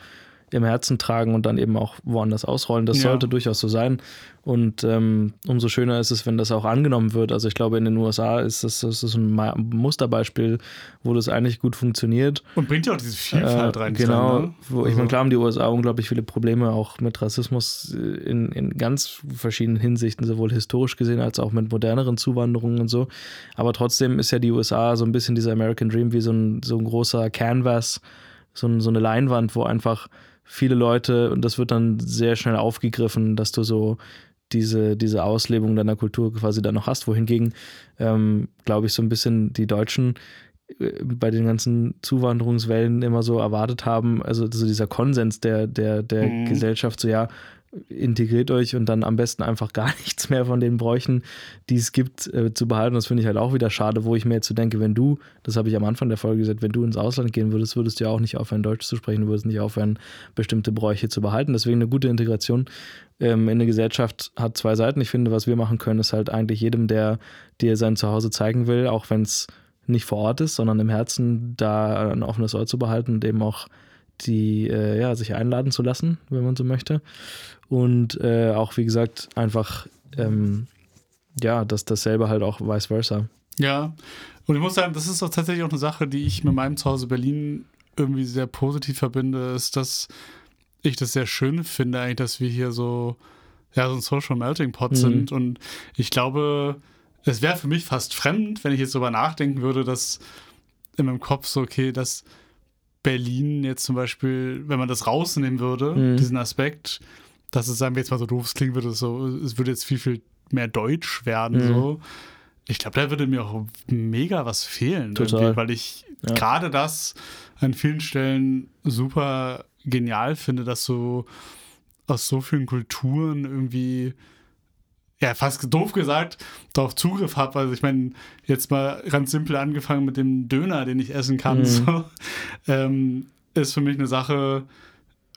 im Herzen tragen und dann eben auch woanders ausrollen. Das ja. sollte durchaus so sein. Und ähm, umso schöner ist es, wenn das auch angenommen wird. Also ich glaube, in den USA ist das, das ist ein Musterbeispiel, wo das eigentlich gut funktioniert. Und bringt ja auch diese Vielfalt äh, rein. Genau. Rein, ne? wo, also. Ich meine, klar haben die USA unglaublich viele Probleme auch mit Rassismus in, in ganz verschiedenen Hinsichten, sowohl historisch gesehen als auch mit moderneren Zuwanderungen und so. Aber trotzdem ist ja die USA so ein bisschen dieser American Dream wie so ein, so ein großer Canvas, so, ein, so eine Leinwand, wo einfach viele Leute, und das wird dann sehr schnell aufgegriffen, dass du so diese, diese Auslebung deiner Kultur quasi dann noch hast. Wohingegen, ähm, glaube ich, so ein bisschen die Deutschen äh, bei den ganzen Zuwanderungswellen immer so erwartet haben, also so dieser Konsens der, der, der mhm. Gesellschaft, so ja, integriert euch und dann am besten einfach <laughs> gar nichts mehr von den Bräuchen, die es gibt, äh, zu behalten. Das finde ich halt auch wieder schade, wo ich mir jetzt so denke, wenn du, das habe ich am Anfang der Folge gesagt, wenn du ins Ausland gehen würdest, würdest du ja auch nicht aufhören, Deutsch zu sprechen, du würdest nicht aufhören, bestimmte Bräuche zu behalten. Deswegen eine gute Integration ähm, in eine Gesellschaft hat zwei Seiten. Ich finde, was wir machen können, ist halt eigentlich jedem, der dir sein Zuhause zeigen will, auch wenn es nicht vor Ort ist, sondern im Herzen da ein offenes Ohr zu behalten und eben auch die äh, ja, sich einladen zu lassen, wenn man so möchte. Und äh, auch, wie gesagt, einfach, ähm, ja, dass dasselbe halt auch vice versa. Ja, und ich muss sagen, das ist auch tatsächlich auch eine Sache, die ich mit meinem Zuhause Berlin irgendwie sehr positiv verbinde, ist, dass ich das sehr schön finde, eigentlich, dass wir hier so, ja, so ein Social Melting Pot mhm. sind. Und ich glaube, es wäre für mich fast fremd, wenn ich jetzt darüber nachdenken würde, dass in meinem Kopf so, okay, dass Berlin jetzt zum Beispiel, wenn man das rausnehmen würde, mhm. diesen Aspekt, dass es, sagen wir jetzt mal so doof klingen würde, so, es würde jetzt viel, viel mehr Deutsch werden, mhm. so. Ich glaube, da würde mir auch mega was fehlen, weil ich ja. gerade das an vielen Stellen super genial finde, dass so aus so vielen Kulturen irgendwie ja, fast doof gesagt, darauf Zugriff habe. Also ich meine, jetzt mal ganz simpel angefangen mit dem Döner, den ich essen kann, mhm. so, <laughs> ähm, ist für mich eine Sache,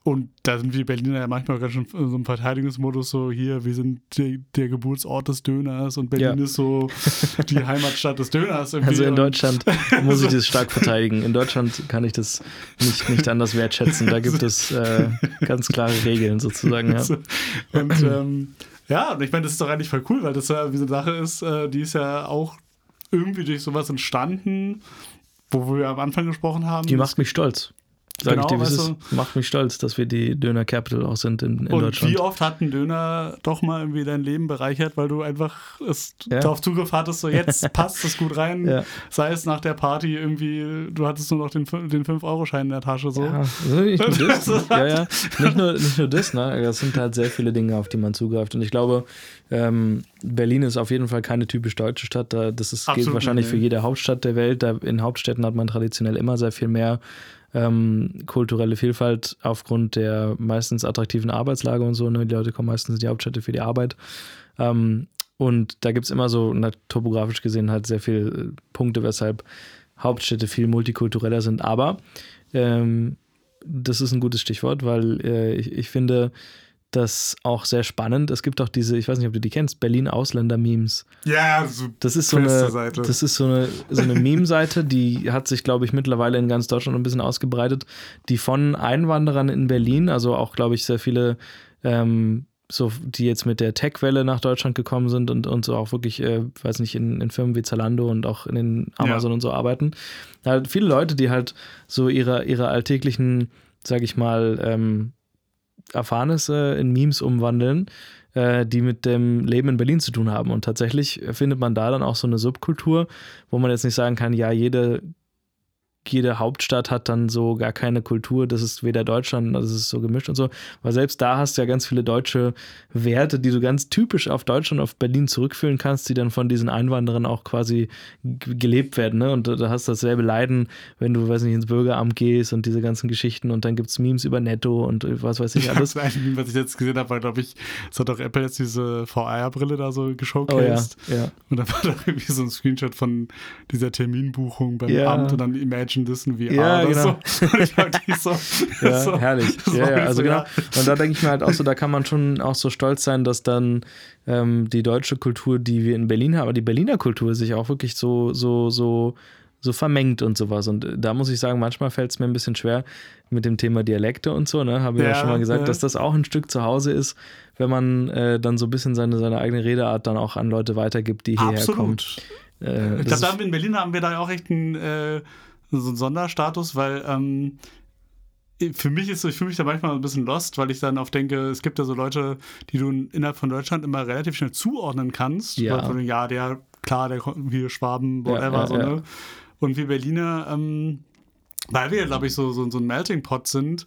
und da sind wir Berliner ja manchmal ganz schon in so einem Verteidigungsmodus so, hier, wir sind der, der Geburtsort des Döners und Berlin ja. ist so die <laughs> Heimatstadt des Döners. Irgendwie. Also in Deutschland <laughs> muss ich das stark verteidigen. In Deutschland kann ich das nicht, nicht anders wertschätzen. Da gibt es äh, ganz klare Regeln sozusagen. Ja. Und ähm, ja, und ich meine, das ist doch eigentlich voll cool, weil das ja wie eine Sache ist, äh, die ist ja auch irgendwie durch sowas entstanden, wo wir am Anfang gesprochen haben. Die macht mich stolz. Sag genau, ich dir, wie es ist. Macht mich stolz, dass wir die Döner Capital auch sind in, in Und Deutschland. wie oft hat ein Döner doch mal irgendwie dein Leben bereichert, weil du einfach es Ja. darauf Zugriff hattest, so jetzt <laughs> passt es gut rein. Ja. Sei es nach der Party irgendwie, du hattest nur noch den, den 5-Euro-Schein in der Tasche. So. Ja, nicht <laughs> nur das. Ja, ja. Nicht nur, nicht nur das, ne? Das sind halt sehr viele Dinge, auf die man zugreift. Und ich glaube, ähm, Berlin ist auf jeden Fall keine typisch deutsche Stadt. Da- Das ist, gilt Absolut wahrscheinlich nicht, für jede Hauptstadt der Welt. Da in Hauptstädten hat man traditionell immer sehr viel mehr ähm, kulturelle Vielfalt aufgrund der meistens attraktiven Arbeitslage und so. Ne? Die Leute kommen meistens in die Hauptstädte für die Arbeit. Ähm, und da gibt es immer so, na, topografisch gesehen, halt sehr viele Punkte, weshalb Hauptstädte viel multikultureller sind. Aber ähm, das ist ein gutes Stichwort, weil äh, ich, ich finde das auch sehr spannend. Es gibt auch diese, ich weiß nicht, ob du die kennst, Berlin-Ausländer-Memes. Ja, so Das ist so eine, Seite. das ist so eine, so eine <laughs> Meme-Seite, die hat sich, glaube ich, mittlerweile in ganz Deutschland ein bisschen ausgebreitet, die von Einwanderern in Berlin, also auch, glaube ich, sehr viele, ähm, so, die jetzt mit der Tech-Welle nach Deutschland gekommen sind und, und so auch wirklich, äh, weiß nicht, in, in Firmen wie Zalando und auch in den Amazon Ja. und so arbeiten. Halt viele Leute, die halt so ihre, ihre alltäglichen, sag ich mal, ähm, Erfahrnisse in Memes umwandeln, äh, die mit dem Leben in Berlin zu tun haben. Und tatsächlich findet man da dann auch so eine Subkultur, wo man jetzt nicht sagen kann, ja, jede, jede Hauptstadt hat dann so gar keine Kultur, das ist weder Deutschland, das ist so gemischt und so. Weil selbst da hast du ja ganz viele deutsche Werte, die du ganz typisch auf Deutschland, auf Berlin zurückführen kannst, die dann von diesen Einwanderern auch quasi gelebt werden. Ne? Und da hast du dasselbe Leiden, wenn du, weiß nicht, ins Bürgeramt gehst und diese ganzen Geschichten und dann gibt es Memes über Netto und was weiß ich alles. Das eine Meme, was ich jetzt gesehen habe, war, glaube ich, es hat doch Apple jetzt diese VR-Brille da so Oh ja, ja. Und da war doch irgendwie so ein Screenshot von dieser Terminbuchung beim Ja. Amt und dann Imagine in VR Ja, oder genau. <laughs> so. <laughs> <laughs> So, Ja, so, herrlich. das Ja, ja, also so, genau. Und da denke ich mir halt auch so, da kann man schon auch so stolz sein, dass dann ähm, die deutsche Kultur, die wir in Berlin haben, aber die Berliner Kultur sich auch wirklich so, so, so, so vermengt und sowas. Und da muss ich sagen, manchmal fällt es mir ein bisschen schwer mit dem Thema Dialekte und so, ne? Habe ich ja, Ja, schon mal gesagt, ja. dass das auch ein Stück zu Hause ist, wenn man äh, dann so ein bisschen seine, seine eigene Redeart dann auch an Leute weitergibt, die hierher kommen. Absolut. Äh, Ich glaube, in Berlin haben wir da auch echt einen, äh, so einen Sonderstatus, weil ähm, für mich ist so, ich fühle mich da manchmal ein bisschen lost, weil ich dann oft denke, es gibt ja so Leute, die du innerhalb von Deutschland immer relativ schnell zuordnen kannst. Ja. Weil von, ja, der, klar, der kommt hier Schwaben, whatever, ja, so, ja. ne? Und wir Berliner, ähm, weil wir, glaube ich, so, so, so ein Melting Pot sind,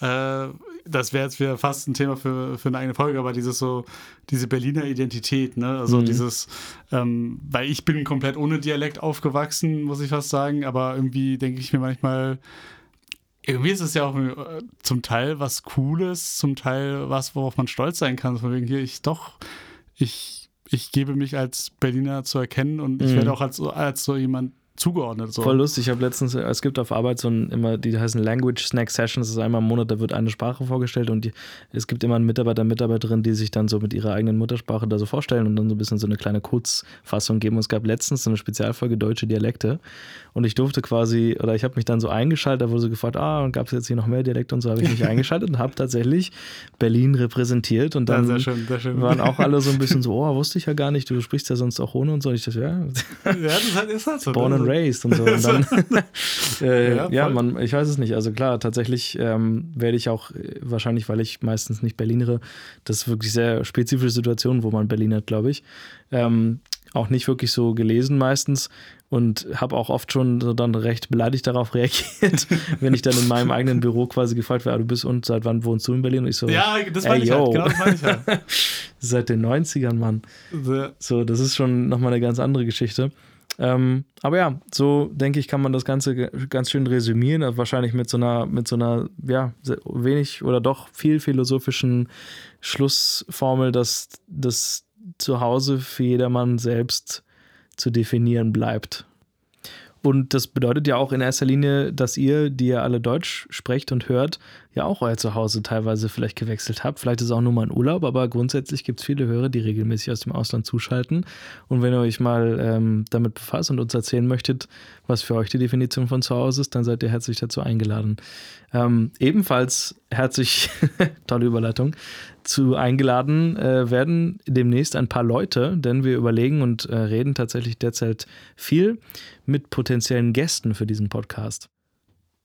äh, das wäre jetzt wieder fast ein Thema für, für eine eigene Folge, aber dieses so, diese Berliner Identität, ne? Also Mhm. dieses, ähm, weil ich bin komplett ohne Dialekt aufgewachsen, muss ich fast sagen, aber irgendwie denke ich mir manchmal, irgendwie ist es ja auch äh, zum Teil was Cooles, zum Teil was, worauf man stolz sein kann. Von wegen hier, ich doch, ich, ich gebe mich als Berliner zu erkennen und ich Mhm. werde auch als, als so jemand zugeordnet. So. Voll lustig. Ich habe letztens, es gibt auf Arbeit so ein, immer, die heißen Language Snack Sessions, das ist einmal im Monat, da wird eine Sprache vorgestellt und die, es gibt immer einen Mitarbeiter, Mitarbeiterin, die sich dann so mit ihrer eigenen Muttersprache da so vorstellen und dann so ein bisschen so eine kleine Kurzfassung geben. Und es gab letztens so eine Spezialfolge Deutsche Dialekte und ich durfte quasi, oder ich habe mich dann so eingeschaltet, da wurde so gefragt, ah, und gab es jetzt hier noch mehr Dialekte und so habe ich mich <laughs> eingeschaltet und habe tatsächlich Berlin repräsentiert und ja, dann sehr schön, sehr schön. waren auch alle so ein bisschen so, <laughs> oh, wusste ich ja gar nicht, du sprichst ja sonst auch ohne und so. Und ich dachte, ja, ja, das ist halt, so. born and raised und so. Und dann, <laughs> <laughs> äh, Ja, ja, man, ich weiß es nicht. Also klar, tatsächlich ähm, werde ich auch, äh, wahrscheinlich, weil ich meistens nicht Berlinere, das ist wirklich sehr spezifische Situationen, wo man Berlin hat, glaube ich. Ähm, auch nicht wirklich so gelesen meistens und habe auch oft schon so dann recht beleidigt darauf <laughs> reagiert, wenn ich dann in meinem eigenen Büro quasi gefragt werde, ah, du bist und seit wann wohnst du in Berlin? Und ich so, Ja, das meine ich halt. Genau, das meine ich halt. seit den 90ern, Mann. So, das ist schon nochmal eine ganz andere Geschichte. Ähm, aber ja, so denke ich, kann man das Ganze ganz schön resümieren. Also wahrscheinlich mit so einer, mit so einer, ja, wenig oder doch viel philosophischen Schlussformel, dass das Zuhause für jedermann selbst zu definieren bleibt. Und das bedeutet ja auch in erster Linie, dass ihr, die ja alle Deutsch sprecht und hört, ja auch euer Zuhause teilweise vielleicht gewechselt habt. Vielleicht ist es auch nur mal ein Urlaub, aber grundsätzlich gibt es viele Hörer, die regelmäßig aus dem Ausland zuschalten. Und wenn ihr euch mal ähm, damit befasst und uns erzählen möchtet, was für euch die Definition von Zuhause ist, dann seid ihr herzlich dazu eingeladen. Ähm, ebenfalls herzlich, <laughs> tolle Überleitung, zu eingeladen äh, werden demnächst ein paar Leute, denn wir überlegen und äh, reden tatsächlich derzeit viel mit potenziellen Gästen für diesen Podcast.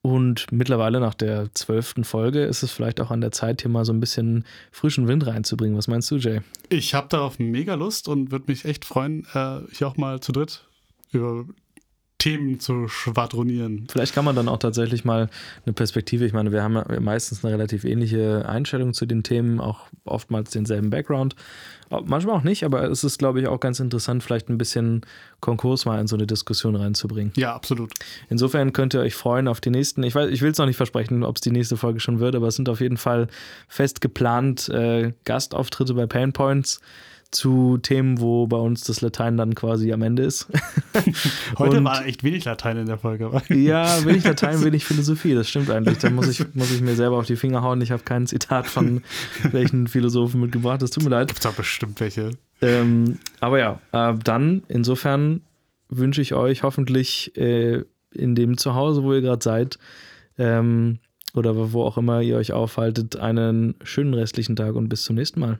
Und mittlerweile nach der zwölften Folge ist es vielleicht auch an der Zeit, hier mal so ein bisschen frischen Wind reinzubringen. Was meinst du, Jay? Ich habe darauf mega Lust und würde mich echt freuen, äh, hier auch mal zu dritt über Themen zu schwadronieren. Vielleicht kann man dann auch tatsächlich mal eine Perspektive, ich meine, wir haben ja meistens eine relativ ähnliche Einstellung zu den Themen, auch oftmals denselben Background. Manchmal auch nicht, aber es ist, glaube ich, auch ganz interessant, vielleicht ein bisschen Konkurs mal in so eine Diskussion reinzubringen. Ja, absolut. Insofern könnt ihr euch freuen auf die nächsten. Ich, weiß, ich will es noch nicht versprechen, ob es die nächste Folge schon wird, aber es sind auf jeden Fall fest geplant äh, Gastauftritte bei Pain Points zu Themen, wo bei uns das Latein dann quasi am Ende ist. <laughs> Heute und, war echt wenig Latein in der Folge. ja, wenig Latein, <laughs> wenig Philosophie, das stimmt eigentlich. Da muss ich, <laughs> muss ich mir selber auf die Finger hauen. Ich habe kein Zitat von welchen Philosophen mitgebracht, das tut mir leid. Gibt auch bestimmt welche. Ähm, aber ja, äh, dann insofern wünsche ich euch hoffentlich äh, in dem Zuhause, wo ihr gerade seid, ähm, oder wo auch immer ihr euch aufhaltet, einen schönen restlichen Tag und bis zum nächsten Mal.